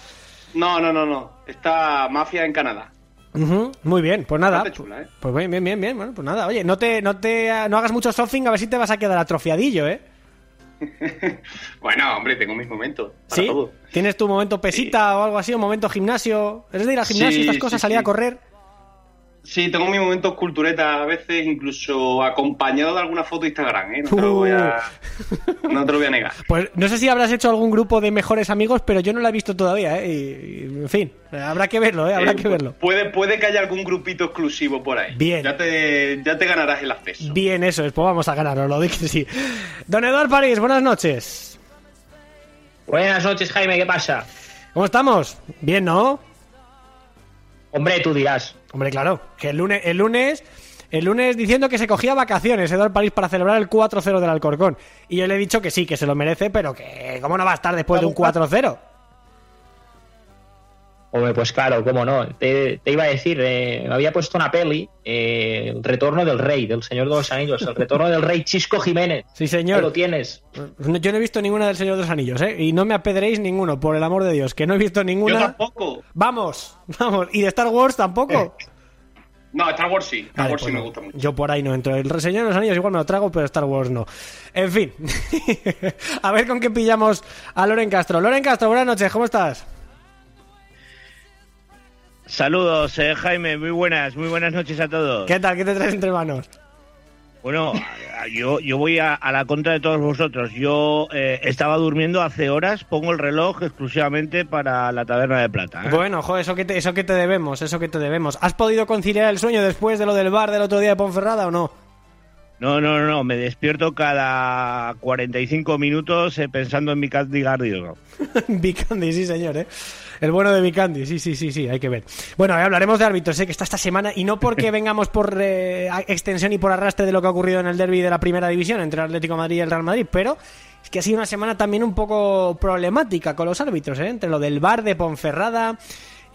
No, no, no, no. Está mafia en Canadá. Muy bien, pues nada. Chula, ¿eh? Pues bien, bien, bien, bien. Bueno, pues nada. Oye, no te, no te, no hagas mucho surfing a ver si te vas a quedar atrofiadillo, ¿eh? Bueno, hombre, tengo mis momentos. Para ¿Sí? todo. ¿Tienes tu momento pesita o algo así, un momento gimnasio? ¿Eres de ir al gimnasio y Sí, estas cosas, salir a correr? Sí, tengo mis momentos cultureta a veces, incluso acompañado de alguna foto de Instagram, ¿eh? No te lo Uh. voy a, no te lo voy a negar. Pues no sé si habrás hecho algún grupo de mejores amigos, pero yo no lo he visto todavía, ¿eh? Y, y, en fin, habrá que verlo, ¿eh? Habrá Eh, que verlo. Puede, puede que haya algún grupito exclusivo por ahí. Bien. Ya te, ya te ganarás el acceso. Bien, eso es, pues vamos a ganarlo, lo digo que sí. Don Eduardo París, buenas noches. Buenas noches, Jaime, ¿qué pasa? ¿Cómo estamos? Bien, ¿no? Hombre, tú dirás. Hombre, claro, que el lunes, el lunes, el lunes diciendo que se cogía vacaciones Eduardo París para celebrar el 4-0 del Alcorcón. Y yo le he dicho que sí, que se lo merece, pero que ¿cómo no va a estar después de un 4-0? Hombre, pues claro, cómo no. Te, te iba a decir, eh, me había puesto una peli, eh, El retorno del rey, del Señor de los Anillos, El retorno del rey Chisco Jiménez. Sí, Ahí señor. lo tienes. Yo no he visto ninguna del Señor de los Anillos, ¿eh? Y no me apedréis ninguno, por el amor de Dios, que no he visto Yo ninguna. tampoco. Vamos, vamos. ¿Y de Star Wars tampoco? No, Star Wars sí. Star Vale, Wars sí me gusta mucho. Yo por ahí no entro. El Señor de los Anillos igual me lo trago, pero Star Wars no. En fin. a ver con qué pillamos a Loren Castro. Loren Castro, buenas noches, ¿cómo estás? Saludos, eh, Jaime, muy buenas, muy buenas noches a todos. ¿Qué tal? ¿Qué te traes entre manos? Bueno, yo, yo voy a, a la contra de todos vosotros. Yo eh, estaba durmiendo hace horas, pongo el reloj exclusivamente para la taberna de plata. ¿eh? Bueno, ojo, eso que, te, eso que te debemos, eso que te debemos. ¿Has podido conciliar el sueño después de lo del bar del otro día de Ponferrada o no? No, no, no, no, me despierto cada 45 minutos eh, pensando en mi Candy Guardian. Vicandi, sí, señor, ¿eh? El bueno de Vicandi, sí, sí, sí, sí, hay que ver. Bueno, eh, hablaremos de árbitros, sé que está esta semana, y no porque vengamos por eh, extensión y por arrastre de lo que ha ocurrido en el derby de la primera división entre el Atlético de Madrid y el Real Madrid, pero es que ha sido una semana también un poco problemática con los árbitros, ¿eh? Entre lo del bar de Ponferrada,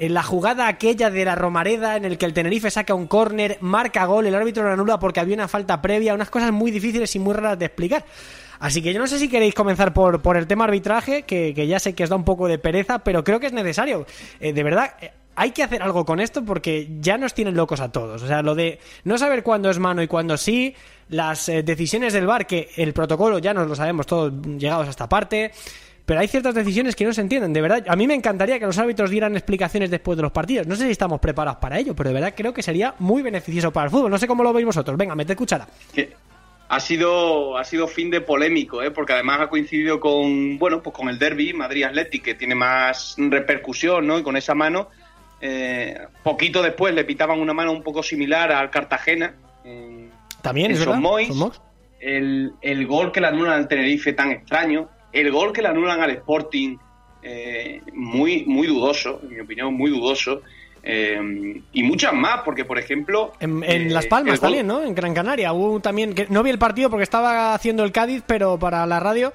en la jugada aquella de la Romareda en el que el Tenerife saca un córner, marca gol, el árbitro lo anula porque había una falta previa, unas cosas muy difíciles y muy raras de explicar. Así que yo no sé si queréis comenzar por, por el tema arbitraje, que, que ya sé que os da un poco de pereza, pero creo que es necesario. Eh, de verdad, eh, hay que hacer algo con esto porque ya nos tienen locos a todos. O sea, lo de no saber cuándo es mano y cuándo sí, las eh, decisiones del VAR, que el protocolo ya nos lo sabemos todos llegados a esta parte. Pero hay ciertas decisiones que no se entienden, de verdad. A mí me encantaría que los árbitros dieran explicaciones después de los partidos. No sé si estamos preparados para ello, pero de verdad creo que sería muy beneficioso para el fútbol. No sé cómo lo veis vosotros. Venga, mete cuchara. Que ha sido ha sido fin de polémico, ¿eh? porque además ha coincidido con bueno pues con el derby Madrid Athletic que tiene más repercusión, ¿no? Y con esa mano eh, poquito después le pitaban una mano un poco similar al Cartagena. en- También, en es Mois. el, el gol que le anulan al Tenerife tan extraño, el gol que le anulan al Sporting eh, muy, muy dudoso, en mi opinión, muy dudoso, eh, y muchas más, porque por ejemplo... En, en eh, Las Palmas también, ¿no? En Gran Canaria. Hubo también. Que no vi el partido porque estaba haciendo el Cádiz, pero para la radio.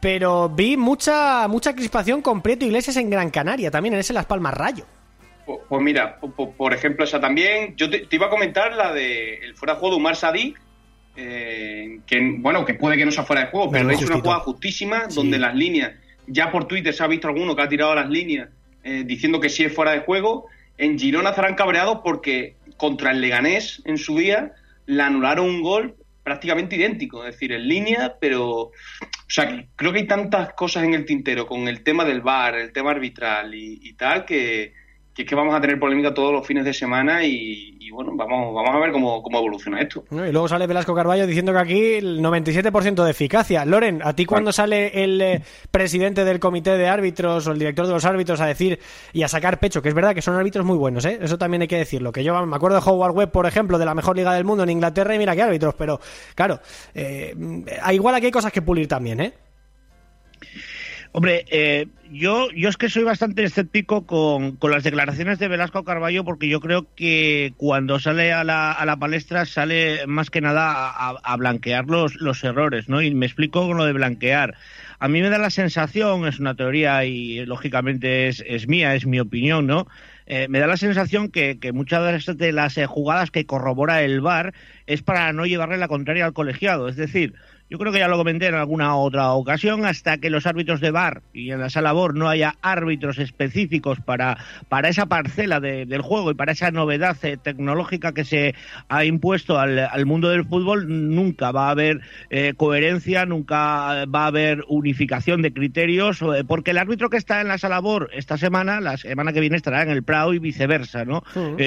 Pero vi mucha mucha crispación con Prieto Iglesias en Gran Canaria, también en ese Las Palmas Rayo. Pues, pues mira, po- po- por, ejemplo, esa también. Yo te, te iba a comentar la de el fuera de juego de Umar Sadí, eh, que bueno, que puede que no sea fuera de juego, pero es una jugada justísima Sí. donde las líneas, ya por Twitter se ha visto alguno que ha tirado las líneas eh, diciendo que sí es fuera de juego. En Girona estarán cabreados porque contra el Leganés en su día le anularon un gol prácticamente idéntico, es decir, en línea, pero o sea, creo que hay tantas cosas en el tintero con el tema del VAR, el tema arbitral y tal, que, que es que vamos a tener polémica todos los fines de semana y, y bueno, vamos, vamos a ver cómo, cómo evoluciona esto. ¿no? Y luego sale Velasco Carballo diciendo que aquí el 97% de eficacia. Loren, ¿a ti cuando sale el eh, presidente del comité de árbitros o el director de los árbitros a decir y a sacar pecho, que es verdad que son árbitros muy buenos, ¿eh? Eso también hay que decirlo. Que yo me acuerdo de Howard Webb, por ejemplo, de la mejor liga del mundo en Inglaterra y mira qué árbitros, pero claro, eh, igual aquí hay cosas que pulir también, ¿eh? Hombre, eh, yo, yo es que soy bastante escéptico con, con, las declaraciones de Velasco Carballo porque yo creo que cuando sale a la, a la palestra sale más que nada a, a, blanquear los, los errores, ¿no? Y me explico con lo de blanquear. A mí me da la sensación, es una teoría y lógicamente es, es mía, es mi opinión, ¿no? Eh, me da la sensación que, que muchas de las eh, jugadas que corrobora el VAR es para no llevarle la contraria al colegiado. Es decir, yo creo que ya lo comenté en alguna otra ocasión, hasta que los árbitros de bar y en la sala BOR no haya árbitros específicos para, para esa parcela de, del juego y para esa novedad eh, tecnológica que se ha impuesto al, al, mundo del fútbol, nunca va a haber eh, coherencia, nunca va a haber unificación de criterios, eh, porque el árbitro que está en la sala BOR esta semana, la semana que viene estará en el Prado y viceversa, ¿no?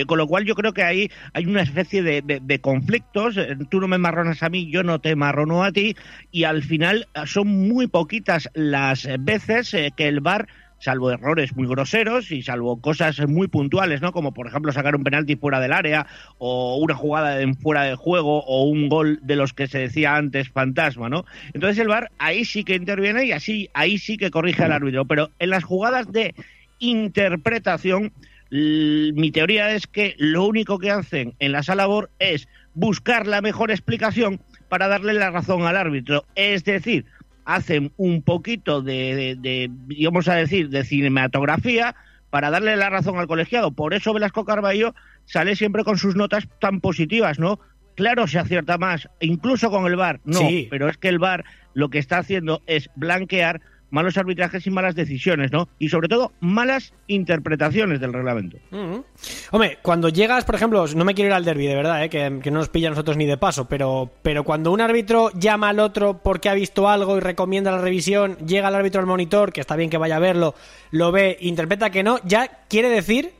Con lo cual yo creo que ahí hay una especie de, de, de conflictos, tú no me marronas a mí, yo no te marrono a ti, y al final son muy poquitas las veces eh, que el VAR salvo errores muy groseros y salvo cosas muy puntuales, ¿no? Como por ejemplo sacar un penalti fuera del área o una jugada en fuera de juego o un gol de los que se decía antes fantasma, ¿no? Entonces el VAR ahí sí que interviene y así ahí sí que corrige al árbitro, pero en las jugadas de interpretación mi teoría es que lo único que hacen en la sala BOR es buscar la mejor explicación para darle la razón al árbitro. Es decir, hacen un poquito de, de, de, digamos a decir, de cinematografía para darle la razón al colegiado. Por eso Velasco Carballo sale siempre con sus notas tan positivas, ¿no? Claro, se acierta más, incluso con el VAR, no, sí. pero es que el VAR lo que está haciendo es blanquear malos arbitrajes y malas decisiones, ¿no? Y sobre todo, malas interpretaciones del reglamento. Hombre, cuando llegas, por ejemplo, no me quiero ir al derby, de verdad, ¿eh? que, que, no nos pilla a nosotros ni de paso, pero, pero cuando un árbitro llama al otro porque ha visto algo y recomienda la revisión, llega el árbitro al monitor, que está bien que vaya a verlo, lo ve, interpreta que no, ya quiere decir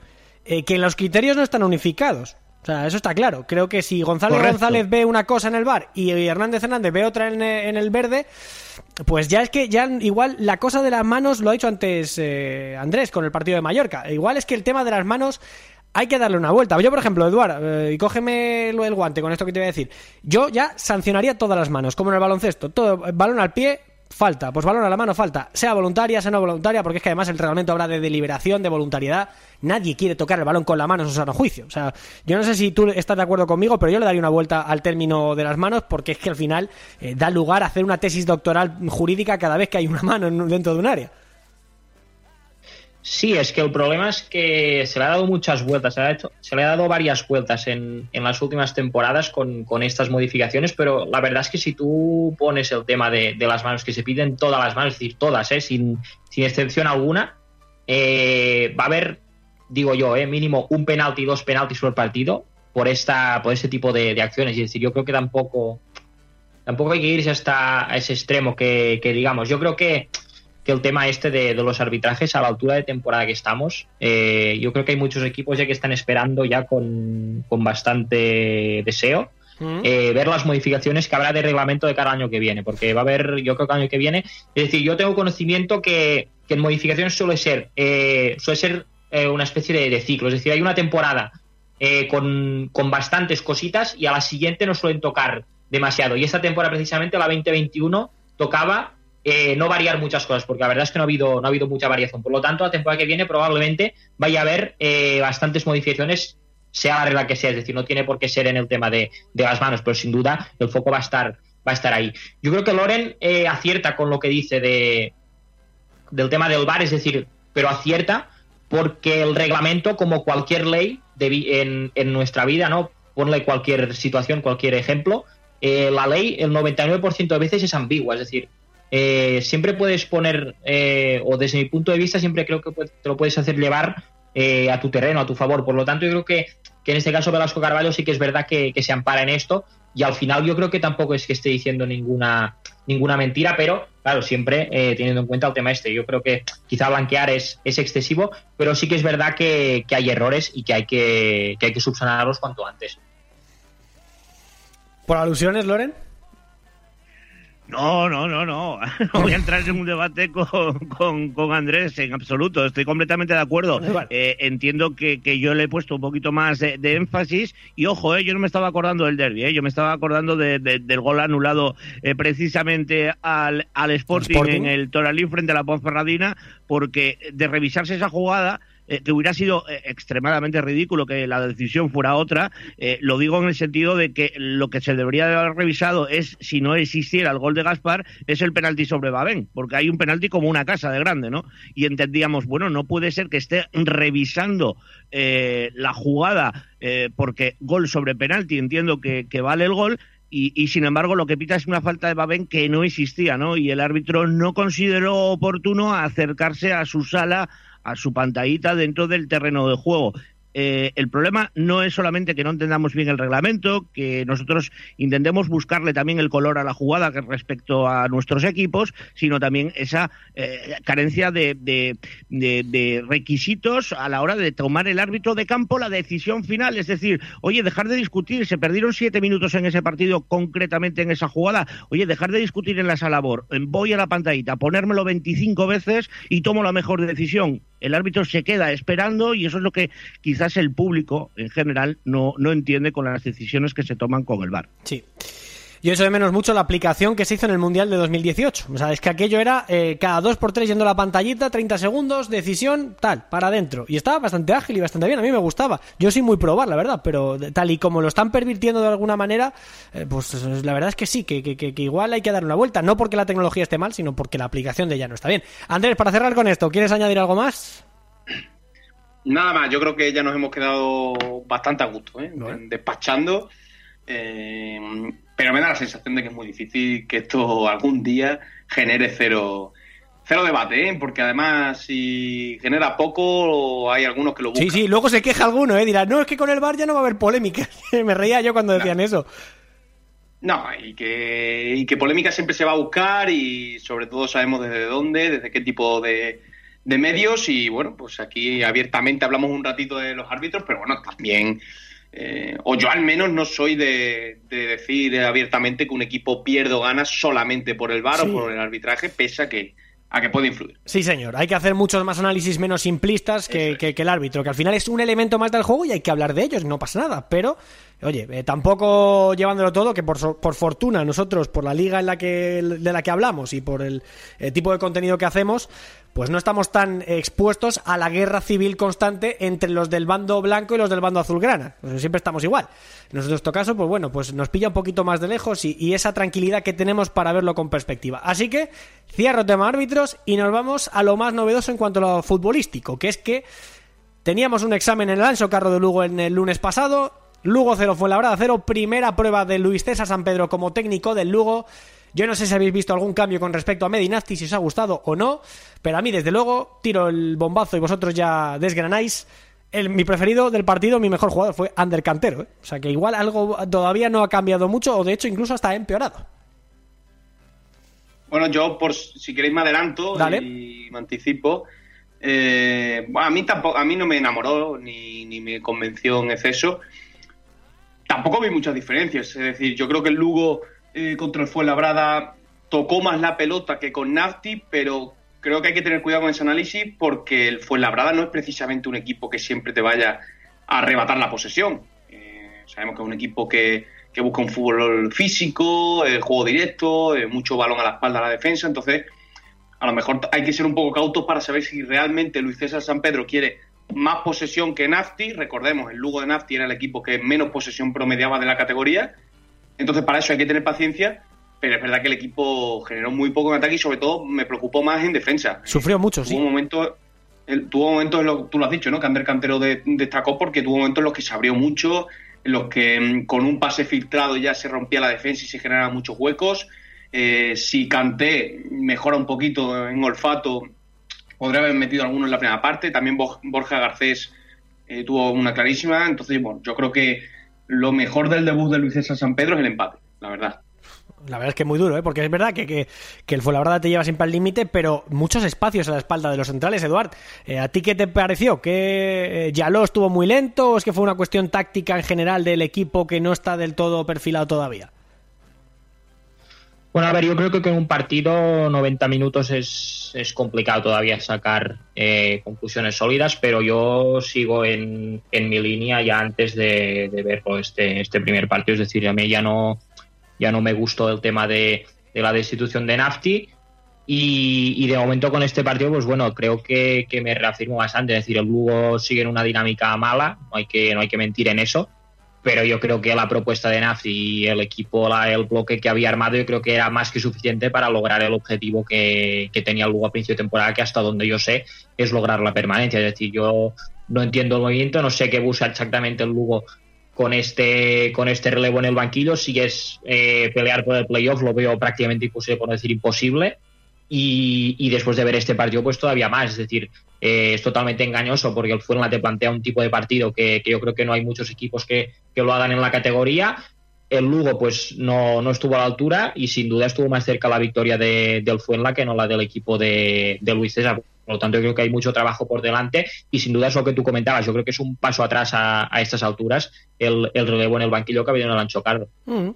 eh, que los criterios no están unificados. O sea, eso está claro. Creo que si Gonzalo Correcto. González ve una cosa en el bar y Hernández Hernández ve otra en, en, el verde, pues ya es que ya igual la cosa de las manos lo ha dicho antes eh, Andrés con el partido de Mallorca. Igual es que el tema de las manos hay que darle una vuelta. Yo, por ejemplo, Eduard, eh, y cógeme el guante con esto que te voy a decir. Yo ya sancionaría todas las manos, como en el baloncesto. Todo balón al pie, falta, pues balón a la mano falta, sea voluntaria, sea no voluntaria, porque es que además el reglamento habla de deliberación, de voluntariedad, nadie quiere tocar el balón con la mano en su sano juicio, o sea, yo no sé si tú estás de acuerdo conmigo, pero yo le daría una vuelta al término de las manos, porque es que al final eh, da lugar a hacer una tesis doctoral jurídica cada vez que hay una mano dentro de un área. Sí, es que el problema es que se le ha dado muchas vueltas, se le ha, hecho, se le ha dado varias vueltas en, en las últimas temporadas con, con, estas modificaciones, pero la verdad es que si tú pones el tema de, las manos, que se piden todas las manos, es decir, todas, ¿eh? sin, sin excepción alguna, eh, va a haber, digo yo, ¿eh? mínimo un penalti dos penaltis por partido por, esta, por este tipo de, acciones. Es decir, yo creo que tampoco, tampoco hay que irse hasta ese extremo que, que digamos. Yo creo que que el tema este de, de, los arbitrajes a la altura de temporada que estamos, eh, yo creo que hay muchos equipos ya que están esperando ya con, con bastante deseo mm. eh, ver las modificaciones que habrá de reglamento de cada año que viene, porque va a haber, yo creo que el año que viene, es decir, yo tengo conocimiento que, que en modificaciones suele ser, eh, suele ser una especie de, de, ciclo, es decir, hay una temporada con, con bastantes cositas y a la siguiente no suelen tocar demasiado, y esta temporada precisamente, la 2021, tocaba eh, no variar muchas cosas, porque la verdad es que no ha habido, no ha habido mucha variación. Por lo tanto, la temporada que viene probablemente vaya a haber eh, bastantes modificaciones, sea la regla que sea, es decir, no tiene por qué ser en el tema de, de las manos, pero sin duda el foco va a estar, va a estar ahí. Yo creo que Loren eh, acierta con lo que dice de, del tema del VAR, es decir, pero acierta porque el reglamento, como cualquier ley de, en, en nuestra vida, ¿no? Ponle cualquier situación, cualquier ejemplo, eh, la ley el 99% de veces es ambigua, es decir, eh, siempre puedes poner, eh, o desde mi punto de vista, siempre creo que te lo puedes hacer llevar eh, a tu terreno, a tu favor. Por lo tanto, yo creo que, en este caso Velasco Carvalho sí que es verdad que, se ampara en esto y al final yo creo que tampoco es que esté diciendo ninguna, ninguna mentira, pero claro, siempre teniendo en cuenta el tema este. Yo creo que quizá blanquear es, es excesivo, pero sí que es verdad que, que hay errores y que hay que, que hay que subsanarlos cuanto antes. ¿Por alusiones, Loren? No, no, no, no. No voy a entrar en un debate con, con, con Andrés en absoluto. Estoy completamente de acuerdo. Eh, entiendo que, que, yo le he puesto un poquito más de, de, énfasis. Y ojo, eh, yo no me estaba acordando del derby, eh, yo me estaba acordando de, de, del gol anulado eh, precisamente al, al Sporting, Sporting, en el Toralín frente a la Ponferradina, porque de revisarse esa jugada eh, que hubiera sido eh, extremadamente ridículo que la decisión fuera otra. Eh, lo digo en el sentido de que lo que se debería de haber revisado es, si no existiera el gol de Gaspar, es el penalti sobre Babén, porque hay un penalti como una casa de grande, ¿no? Y entendíamos, bueno, no puede ser que esté revisando la jugada porque gol sobre penalti, entiendo que, que vale el gol, y, y, sin embargo lo que pita es una falta de Babén que no existía, ¿no? Y el árbitro no consideró oportuno acercarse a su sala a su pantallita dentro del terreno de juego. Eh, el problema no es solamente que no entendamos bien el reglamento, que nosotros intentemos buscarle también el color a la jugada respecto a nuestros equipos, sino también esa eh, carencia de, requisitos a la hora de tomar el árbitro de campo la decisión final. Es decir, oye, dejar de discutir, se perdieron siete minutos en ese partido, concretamente en esa jugada. Oye, dejar de discutir en la sala labor, voy a la pantallita, ponérmelo 25 veces y tomo la mejor decisión. El árbitro se queda esperando y eso es lo que quizás el público en general no, no entiende con las decisiones que se toman con el VAR. Sí. Yo eso de menos mucho la aplicación que se hizo en el Mundial de 2018. O sea, es que aquello era eh, cada dos por tres yendo a la pantallita, 30 segundos, decisión, tal, para adentro. Y estaba bastante ágil y bastante bien, a mí me gustaba. Yo soy muy probar, la verdad, pero tal y como lo están pervirtiendo de alguna manera, eh, pues la verdad es que sí, que, que, que, igual hay que dar una vuelta. No porque la tecnología esté mal, sino porque la aplicación de ella no está bien. Andrés, para cerrar con esto, ¿quieres añadir algo más? Nada más, yo creo que ya nos hemos quedado bastante a gusto, ¿eh? Bueno. despachando. Eh, pero me da la sensación de que es muy difícil que esto algún día genere cero, cero debate, ¿eh? porque además si genera poco hay algunos que lo buscan. Sí, sí, luego se queja alguno, ¿eh? dirá, no, es que con el bar ya no va a haber polémica. me reía yo cuando decían no. eso. No, y que, y que polémica siempre se va a buscar y sobre todo sabemos desde dónde, desde qué tipo de, de medios y bueno, pues aquí abiertamente hablamos un ratito de los árbitros, pero bueno, también, eh, o yo al menos no soy de, de, decir abiertamente que un equipo pierde o gana solamente por el VAR sí. o por el arbitraje, pese a que, a que puede influir. Sí, señor. Hay que hacer muchos más análisis menos simplistas que, que, que, el árbitro, que al final es un elemento más del juego y hay que hablar de ellos, no pasa nada. Pero, oye, eh, tampoco llevándolo todo, que por, por fortuna nosotros, por la liga en la que, de la que hablamos y por el, el tipo de contenido que hacemos, pues no estamos tan expuestos a la guerra civil constante entre los del bando blanco y los del bando azulgrana. Siempre estamos igual. En nuestro caso, pues bueno, pues nos pilla un poquito más de lejos y, esa tranquilidad que tenemos para verlo con perspectiva. Así que cierro tema árbitros y nos vamos a lo más novedoso en cuanto a lo futbolístico, que es que teníamos un examen en el Anso Carro de Lugo en el lunes pasado. Lugo 0 fue la hora 0, primera prueba de Luis César San Pedro como técnico del Lugo. Yo no sé si habéis visto algún cambio con respecto a Medinafti, si os ha gustado o no, pero a mí desde luego tiro el bombazo y vosotros ya desgranáis. El, mi preferido del partido, mi mejor jugador fue Ander Cantero. ¿eh? O sea que igual algo todavía no ha cambiado mucho o de hecho incluso hasta ha empeorado. Bueno, yo por si queréis me adelanto Dale. y me anticipo. Eh, bueno, a mí tampoco, a mí no me enamoró ni, ni me convenció en exceso. Tampoco vi muchas diferencias. Es decir, yo creo que el Lugo eh, contra el Fuenlabrada tocó más la pelota que con Nafti, pero creo que hay que tener cuidado con ese análisis porque el Fuenlabrada no es precisamente un equipo que siempre te vaya a arrebatar la posesión. Eh, sabemos que es un equipo que, busca un fútbol físico, el juego directo, eh, mucho balón a la espalda a la defensa, entonces a lo mejor hay que ser un poco cautos para saber si realmente Luis César San Pedro quiere más posesión que Nafti. Recordemos, el Lugo de Nafti era el equipo que menos posesión promediaba de la categoría. Entonces, para eso hay que tener paciencia, pero es verdad que el equipo generó muy poco en ataque y, sobre todo, me preocupó más en defensa. Sufrió mucho, tuvo sí. Un momento, el, tuvo momentos, tú lo has dicho, ¿no? Que Ander Cantero de, destacó porque tuvo momentos en los que se abrió mucho, en los que mm, con un pase filtrado ya se rompía la defensa y se generaban muchos huecos. Eh, si Canté mejora un poquito en olfato, podría haber metido alguno en la primera parte. También Borja Garcés eh, tuvo una clarísima. Entonces, bueno, yo creo que lo mejor del debut de Luis César San Pedro es el empate, la verdad. La verdad es que es muy duro, ¿eh? porque es verdad que, que, que el Fuenlabrada te lleva siempre al límite, pero muchos espacios a la espalda de los centrales, Eduard. Eh, ¿A ti qué te pareció? ¿Que eh, Yaló estuvo muy lento o es que fue una cuestión táctica en general del equipo que no está del todo perfilado todavía? Bueno, a ver, yo creo que con un partido 90 minutos es, es complicado todavía sacar eh, conclusiones sólidas, pero yo sigo en, en mi línea ya antes de, de verlo este, este primer partido. Es decir, a mí ya no, ya no me gustó el tema de, de la destitución de Nafti. Y, y de momento con este partido, pues bueno, creo que, que me reafirmo bastante. Es decir, el Lugo sigue en una dinámica mala, no hay que, no hay que mentir en eso pero yo creo que la propuesta de Nafti y el equipo, la, el bloque que había armado, yo creo que era más que suficiente para lograr el objetivo que, que tenía el Lugo a principio de temporada, que hasta donde yo sé es lograr la permanencia. Es decir, yo no entiendo el movimiento, no sé qué busca exactamente el Lugo con este con este relevo en el banquillo. Si es eh, pelear por el playoff, lo veo prácticamente imposible, por decir imposible. Y, después de ver este partido, pues todavía más. Es decir, eh, es totalmente engañoso porque el Fuenla te plantea un tipo de partido que, que yo creo que no hay muchos equipos que, que, lo hagan en la categoría. El Lugo, pues no, no, estuvo a la altura y sin duda estuvo más cerca la victoria de, del Fuenla que no la del equipo de, de Luis César. Por lo tanto, yo creo que hay mucho trabajo por delante y sin duda es lo que tú comentabas. Yo creo que es un paso atrás a, estas alturas el, el, relevo en el banquillo que ha habido en el Ancho Carlos. Mm.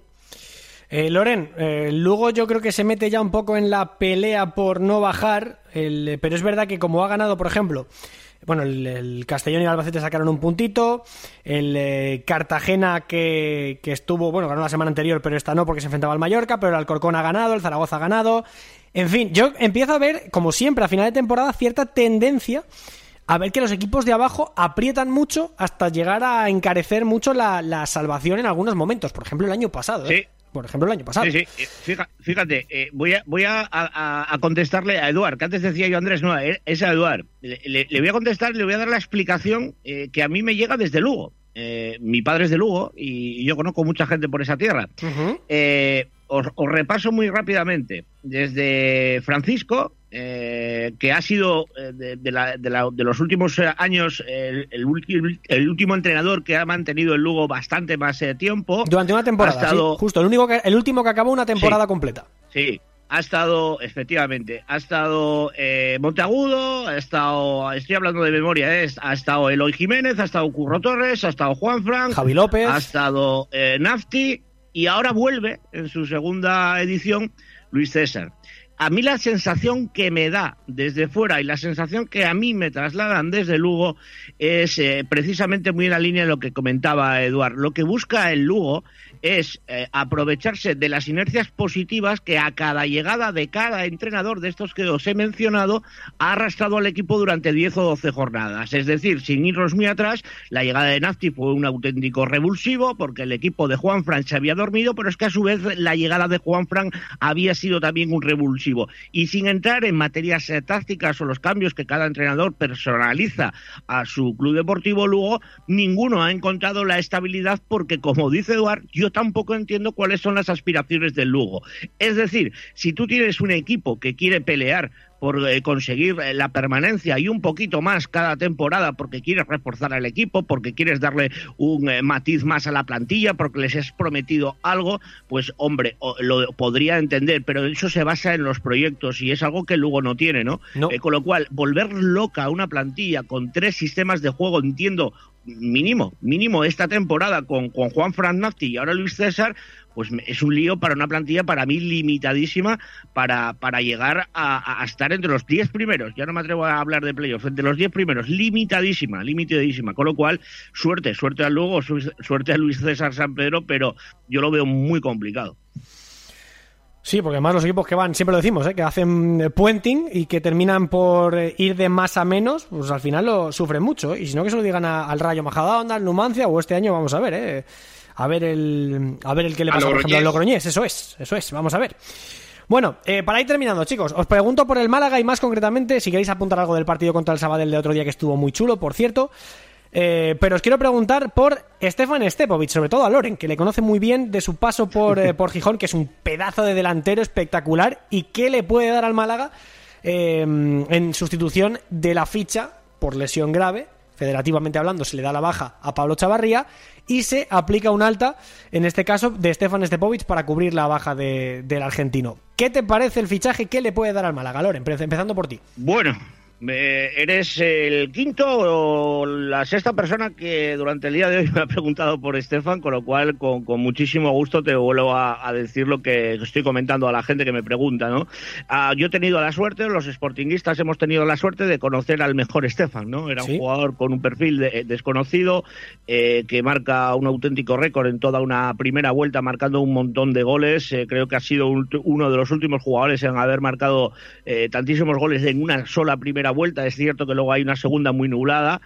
Eh, Loren, eh, Lugo yo creo que se mete ya un poco en la pelea por no bajar, el, pero es verdad que como ha ganado, por ejemplo, bueno, el, el Castellón y el Albacete sacaron un puntito, el eh, Cartagena que, estuvo, bueno, ganó la semana anterior, pero esta no porque se enfrentaba al Mallorca, pero el Alcorcón ha ganado, el Zaragoza ha ganado, en fin, yo empiezo a ver, como siempre, a final de temporada, cierta tendencia a ver que los equipos de abajo aprietan mucho hasta llegar a encarecer mucho la, la salvación en algunos momentos, por ejemplo el año pasado. ¿eh? Sí por ejemplo, el año pasado. Sí, sí. Fíjate, fíjate eh, voy, a, voy a, a, a, contestarle a Eduard, que antes decía yo Andrés, no, es a Eduard. Le, le, le voy a contestar, le voy a dar la explicación eh, que a mí me llega desde Lugo. Eh, mi padre es de Lugo y, yo conozco mucha gente por esa tierra. Uh -huh. os, os, repaso muy rápidamente. Desde Francisco, eh, que ha sido eh, de, de, la, de, la, de, los últimos años el, el, el, último entrenador que ha mantenido el Lugo bastante más eh, tiempo. Durante una temporada, estado... sí, justo, el, único que, el último que acabó una temporada sí, completa. Sí, ha estado, efectivamente, ha estado eh, Monteagudo, ha estado, estoy hablando de memoria, eh, ha estado Eloy Jiménez, ha estado Curro Torres, ha estado Juan Frank, Javi López, ha estado eh, Nafti y ahora vuelve en su segunda edición Luis César a mí la sensación que me da desde fuera y la sensación que a mí me trasladan desde Lugo es eh, precisamente muy en la línea de lo que comentaba Eduard. Lo que busca el Lugo es eh, aprovecharse de las inercias positivas que a cada llegada de cada entrenador de estos que os he mencionado ha arrastrado al equipo durante 10 o 12 jornadas. Es decir, sin irnos muy atrás, la llegada de Nafti fue un auténtico revulsivo porque el equipo de Juan Fran se había dormido, pero es que a su vez la llegada de Juan Fran había sido también un revulsivo. Y sin entrar en materias eh, tácticas o los cambios que cada entrenador personaliza a su club deportivo Lugo, ninguno ha encontrado la estabilidad porque, como dice Eduard, yo tampoco entiendo cuáles son las aspiraciones del Lugo. Es decir, si tú tienes un equipo que quiere pelear por eh, conseguir eh, la permanencia y un poquito más cada temporada porque quieres reforzar al equipo, porque quieres darle un eh, matiz más a la plantilla, porque les has prometido algo, pues hombre, lo podría entender, pero eso se basa en los proyectos y es algo que luego no tiene, ¿no? no. con lo cual, volver loca a una plantilla con tres sistemas de juego, entiendo, mínimo, mínimo esta temporada con, con Juan Fran y ahora Luis César, pues es un lío para una plantilla para mí limitadísima para, para llegar a, a estar entre los 10 primeros. Ya no me atrevo a hablar de playoff, entre los 10 primeros, limitadísima, limitadísima. Con lo cual, suerte, suerte a Lugo, suerte a Luis César San Pedro, pero yo lo veo muy complicado. Sí, porque además los equipos que van, siempre lo decimos, ¿eh? que hacen puenting y que terminan por ir de más a menos, pues al final lo sufren mucho. Y si no, que se lo digan a, al Rayo Majadahonda, al Numancia o este año, vamos a ver, ¿eh? a ver el a ver el que le pasa, por ejemplo, al Logroñés. Eso es, eso es, vamos a ver. Bueno, eh, para ir terminando, chicos, os pregunto por el Málaga y más concretamente, si queréis apuntar algo del partido contra el Sabadell de otro día que estuvo muy chulo, por cierto. Eh, pero os quiero preguntar por Stefan Stepovic, sobre todo a Loren, que le conoce muy bien de su paso por, eh, por Gijón, que es un pedazo de delantero espectacular y qué le puede dar al Málaga eh, en sustitución de la ficha por lesión grave. Federativamente hablando, se le da la baja a Pablo Chavarría y se aplica un alta, en este caso, de Stefan Stepovic para cubrir la baja de, del argentino. ¿Qué te parece el fichaje? ¿Qué le puede dar al Málaga, Loren? Empezando por ti. Bueno, Eh, eres el quinto o la sexta persona que durante el día de hoy me ha preguntado por Estefan, con lo cual con, con muchísimo gusto te vuelvo a, a, decir lo que estoy comentando a la gente que me pregunta. ¿no? Ah, yo he tenido la suerte, los sportinguistas hemos tenido la suerte de conocer al mejor Estefan. ¿no? Era ¿Sí? un jugador con un perfil de- desconocido eh, que marca un auténtico récord en toda una primera vuelta, marcando un montón de goles. Eh, creo que ha sido un- uno de los últimos jugadores en haber marcado eh, tantísimos goles en una sola primera vuelta. Es cierto que luego hay una segunda muy nublada.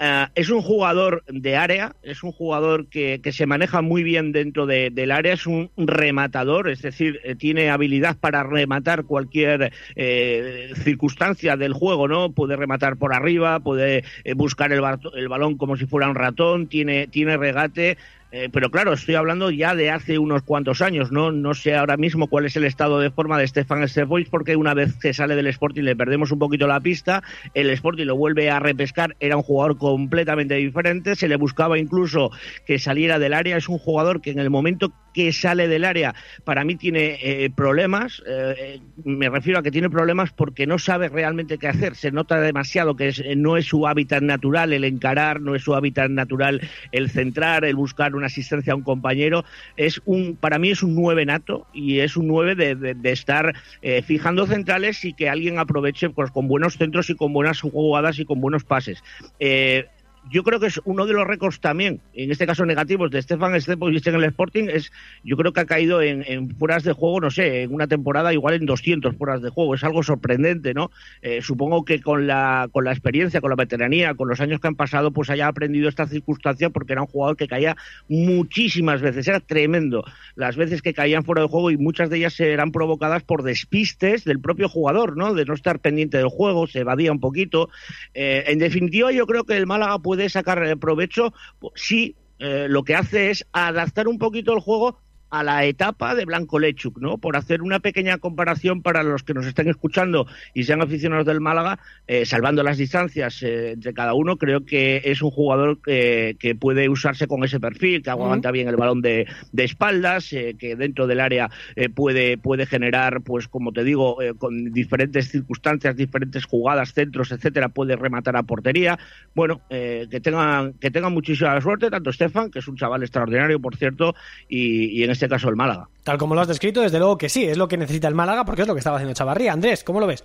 Eh, es un jugador de área, es un jugador que, que se maneja muy bien dentro de- del área, es un rematador, es decir, eh, tiene habilidad para rematar cualquier eh, circunstancia del juego, ¿no? Puede rematar por arriba, puede buscar el, el balón como si fuera un ratón, tiene, tiene regate. Eh, pero claro, estoy hablando ya de hace unos cuantos años, ¿no? No sé ahora mismo cuál es el estado de forma de Stefan Stevois, porque una vez que sale del Sporting le perdemos un poquito la pista, el Sporting lo vuelve a repescar, era un jugador completamente diferente, se le buscaba incluso que saliera del área, es un jugador que en el momento que sale del área para mí tiene eh, problemas, eh, me refiero a que tiene problemas porque no sabe realmente qué hacer, se nota demasiado que no es su hábitat natural el encarar, no es su hábitat natural el centrar, el buscar una asistencia a un compañero, es un, para mí es un 9 nato y es un 9 de, de- de estar eh, fijando centrales y que alguien aproveche pues, con buenos centros y con buenas jugadas y con buenos pases. Eh, yo creo que es uno de los récords también, en este caso negativos, de Stefan Stepovic en el Sporting, es yo creo que ha caído en, en fueras de juego, no sé, en una temporada igual en 200 fueras de juego, es algo sorprendente, ¿no? Eh, supongo que con la, con la experiencia, con la veteranía, con los años que han pasado, pues haya aprendido esta circunstancia porque era un jugador que caía muchísimas veces, era tremendo las veces que caían fuera de juego y muchas de ellas eran provocadas por despistes del propio jugador, ¿no? De no estar pendiente del juego, se evadía un poquito. Eh, en definitiva, yo creo que el Málaga puede sacar eh, provecho si eh, lo que hace es adaptar un poquito el juego a la etapa de Blanco Lechuk, ¿no? Por hacer una pequeña comparación para los que nos estén escuchando y sean aficionados del Málaga, eh, salvando las distancias eh, entre cada uno, creo que es un jugador que, que puede usarse con ese perfil, que aguanta bien el balón de, de espaldas, eh, que dentro del área eh, puede, puede generar, pues como te digo, eh, con diferentes circunstancias, diferentes jugadas, centros, etcétera, puede rematar a portería. Bueno, eh, que tengan, que tengan muchísima suerte, tanto Estefan, que es un chaval extraordinario, por cierto, y, y en este caso el Málaga. Tal como lo has descrito, desde luego que sí, es lo que necesita el Málaga porque es lo que estaba haciendo Chavarría. Andrés, ¿cómo lo ves?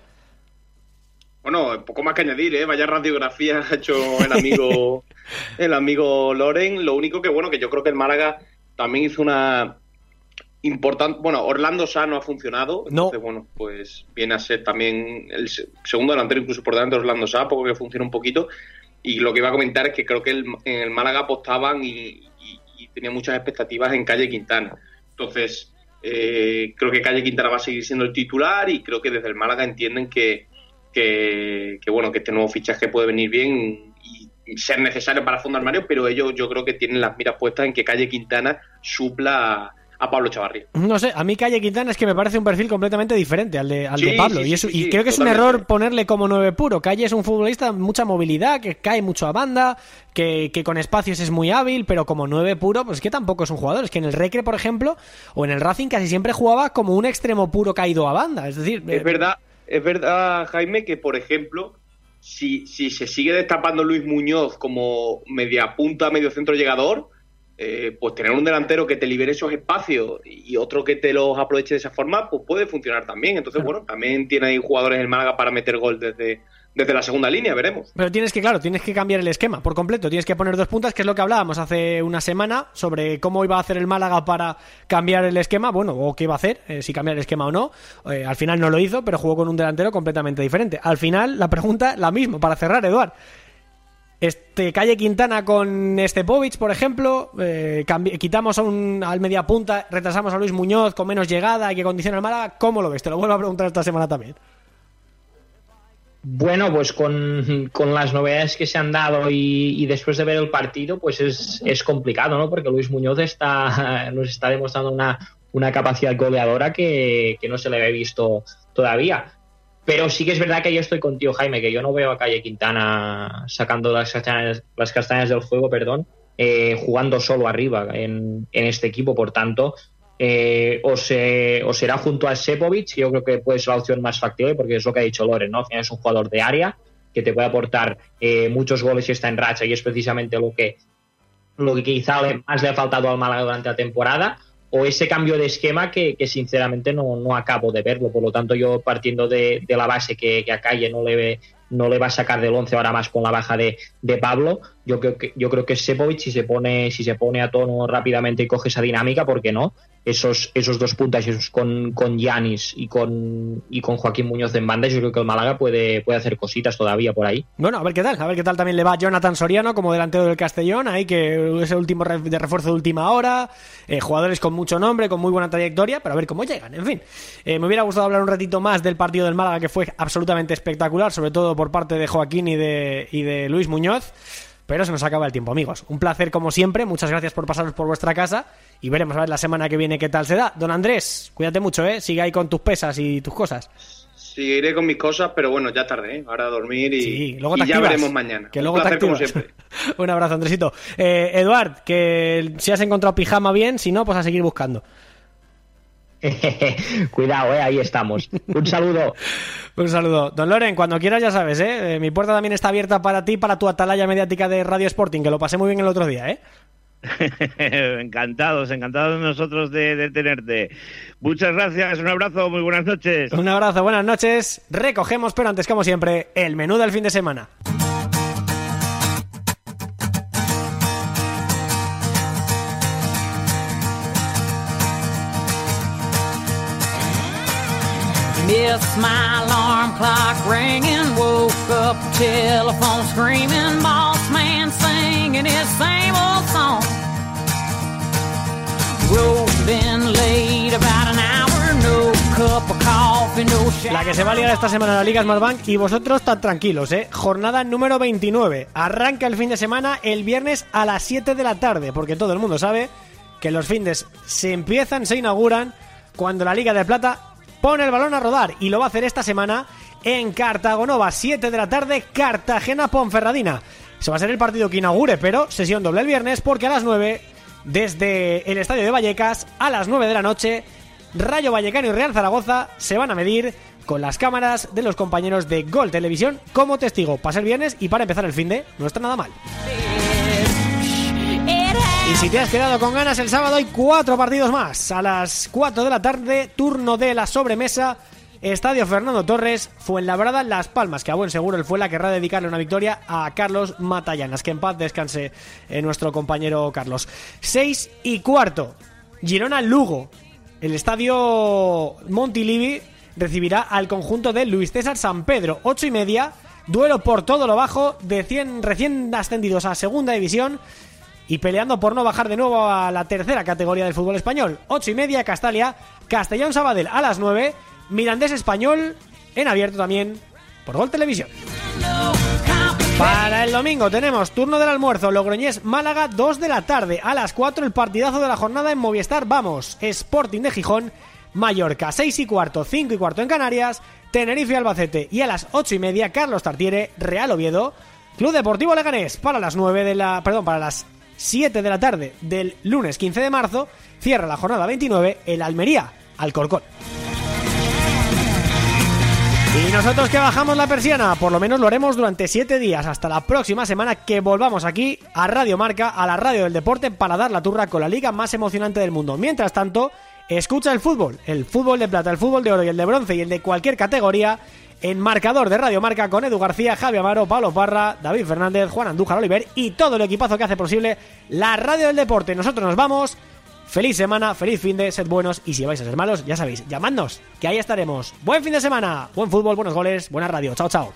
Bueno, poco más que añadir, ¿eh? Vaya radiografía ha hecho el amigo, el amigo Loren. Lo único que, bueno, que yo creo que el Málaga también hizo una importante. Bueno, Orlando Sá no ha funcionado. Entonces, bueno, pues viene a ser también el se- segundo delantero, incluso por delante de Orlando Sá, poco que funciona un poquito. Y lo que iba a comentar es que creo que el- en el Málaga apostaban y, y, y tenía muchas expectativas en Calle Quintana. Entonces, eh, creo que Calle Quintana va a seguir siendo el titular y creo que desde el Málaga entienden que, que, que, bueno que este nuevo fichaje puede venir bien y ser necesario para fondo armario, pero ellos yo creo que tienen las miras puestas en que Calle Quintana supla a, Pablo Chavarría. No sé, a mí Calle Quintana es que me parece un perfil completamente diferente al de, al de Pablo. sí, y, eso- sí, y creo que es un error ponerle como nueve puro. Calle es un futbolista de mucha movilidad, que cae mucho a banda, que, que con espacios es muy hábil, pero como nueve puro, pues es que tampoco es un jugador. Es que en el Recre, por ejemplo, o en el Racing casi siempre jugaba como un extremo puro caído a banda. Es decir, eh, Es verdad, es verdad, Jaime, que por ejemplo, si, si se sigue destapando Luis Muñoz como media punta, medio centro llegador, eh, pues tener un delantero que te libere esos espacios y otro que te los aproveche de esa forma, pues puede funcionar también. Entonces, bueno, también tiene ahí jugadores en Málaga para meter gol desde, desde la segunda línea, veremos. Pero tienes que, claro, tienes que cambiar el esquema por completo. Tienes que poner dos puntas, que es lo que hablábamos hace una semana sobre cómo iba a hacer el Málaga para cambiar el esquema. Bueno, o qué iba a hacer, eh, si cambiar el esquema o no. Eh, al final no lo hizo, pero jugó con un delantero completamente diferente. Al final, la pregunta, la misma, para cerrar, Eduard. Este Calle Quintana con Stepovic, por ejemplo, eh, quitamos a un, al media punta, retrasamos a Luis Muñoz con menos llegada y que condiciona al Málaga. ¿Cómo lo ves? Te lo vuelvo a preguntar esta semana también. Bueno, pues con, con las novedades que se han dado y, y después de ver el partido, pues es, es complicado, ¿no? Porque Luis Muñoz está, nos está demostrando una, una capacidad goleadora que, que no se le había visto todavía. Pero sí que es verdad que yo estoy contigo, Jaime, que yo no veo a Calle Quintana sacando las castañas, las castañas del fuego, perdón, eh, jugando solo arriba en, en este equipo. Por tanto, eh, o, se, o será junto a Sepovic, yo creo que puede ser la opción más factible, porque es lo que ha dicho Loren, ¿no? Al final es un jugador de área que te puede aportar eh, muchos goles y está en racha, y es precisamente lo que, lo que quizá más le ha faltado al Málaga durante la temporada, o ese cambio de esquema que, sinceramente no, no acabo de verlo. Por lo tanto, yo partiendo de, la base que, que a Calle no le, no le va a sacar del 11 ahora más con la baja de, de Pablo, yo creo que yo creo que Sepovic si se pone si se pone a tono rápidamente y coge esa dinámica, ¿por qué no? Esos esos dos puntas esos con con Yanis y con y con Joaquín Muñoz en banda, yo creo que el Málaga puede puede hacer cositas todavía por ahí. Bueno, a ver qué tal, a ver qué tal también le va Jonathan Soriano como delantero del Castellón, ahí que es el último de refuerzo de última hora, eh, jugadores con mucho nombre, con muy buena trayectoria, pero a ver cómo llegan, en fin. Eh, me hubiera gustado hablar un ratito más del partido del Málaga que fue absolutamente espectacular, sobre todo por parte de Joaquín y de, y de Luis Muñoz, pero se nos acaba el tiempo, amigos. Un placer como siempre, muchas gracias por pasaros por vuestra casa y veremos a ver la semana que viene qué tal se da. Don Andrés, cuídate mucho, ¿eh? Sigue ahí con tus pesas y tus cosas. Seguiré con mis cosas, pero bueno, ya tardé. ¿eh? Ahora a dormir y, Sí, luego y te ya activas. veremos mañana. Que Un luego te placer como activas. siempre. Un abrazo, Andresito. Eh, Eduard, que si has encontrado pijama bien, si no, pues a seguir buscando. Cuidado, eh, ahí estamos. Un saludo. Un saludo. Don Loren, cuando quieras ya sabes, ¿eh? Eh, Mi puerta también está abierta para ti, para tu atalaya mediática de Radio Sporting, que lo pasé muy bien el otro día, ¿eh? encantados, encantados nosotros de, de tenerte. Muchas gracias, un abrazo, muy buenas noches. Un abrazo, buenas noches. Recogemos, pero antes, como siempre, el menú del fin de semana. Alarm clock woke up, screaming, boss man singing his same old song. Late about an hour. La que se va a liar esta semana la Liga Smartbank y vosotros tan tranquilos, ¿eh? Jornada número 29. Arranca el fin de semana el viernes a las 7 de la tarde, porque todo el mundo sabe que los fines se empiezan, se inauguran cuando la Liga de Plata pone el balón a rodar y lo va a hacer esta semana en Cartagonova, 7 de la tarde, Cartagena Ponferradina. Eso va a ser el partido que inaugure, pero sesión doble el viernes porque a las 9 desde el estadio de Vallecas a las 9 de la noche Rayo Vallecano y Real Zaragoza se van a medir con las cámaras de los compañeros de Gol Televisión como testigo. Para el viernes y para empezar el fin de, no está nada mal. Y si te has quedado con ganas, el sábado hay cuatro partidos más. A las 4 de la tarde, turno de la sobremesa. Estadio Fernando Torres, Fuenlabrada, Las Palmas, que a buen seguro el Fuenla querrá dedicarle una victoria a Carlos Matallanas. Que en paz descanse eh, nuestro compañero Carlos. 6 y cuarto, Girona Lugo. El estadio Montilivi recibirá al conjunto de Luis César San Pedro. 8 y media, duelo por todo lo bajo de 100 recién ascendidos a segunda división y peleando por no bajar de nuevo a la tercera categoría del fútbol español. 8 y media, Castalia, Castellón Sabadell a las 9, Mirandés Español en abierto también por Gol Televisión. Para el domingo tenemos turno del almuerzo, Logroñés Málaga 2 de la tarde, a las 4 el partidazo de la jornada en Movistar, vamos, Sporting de Gijón, Mallorca. 6 y cuarto, 5 y cuarto en Canarias, Tenerife Albacete. Y a las 8 y media Carlos Tartiere, Real Oviedo, Club Deportivo Leganés. Para las 9 de la, perdón, para las 7 de la tarde del lunes 15 de marzo, cierra la jornada 29 el Almería, Alcorcón. Y nosotros que bajamos la persiana, por lo menos lo haremos durante 7 días, hasta la próxima semana que volvamos aquí a Radio Marca, a la radio del deporte, para dar la turra con la liga más emocionante del mundo. Mientras tanto, escucha el fútbol, el fútbol de plata, el fútbol de oro y el de bronce y el de cualquier categoría en marcador de Radio Marca con Edu García, Javi Amaro, Pablo Parra, David Fernández, Juan Andújar Oliver y todo el equipazo que hace posible la radio del deporte. Nosotros nos vamos. Feliz semana, feliz fin de, sed buenos y si vais a ser malos, ya sabéis, llamadnos, que ahí estaremos. Buen fin de semana, buen fútbol, buenos goles, buena radio. Chao, chao.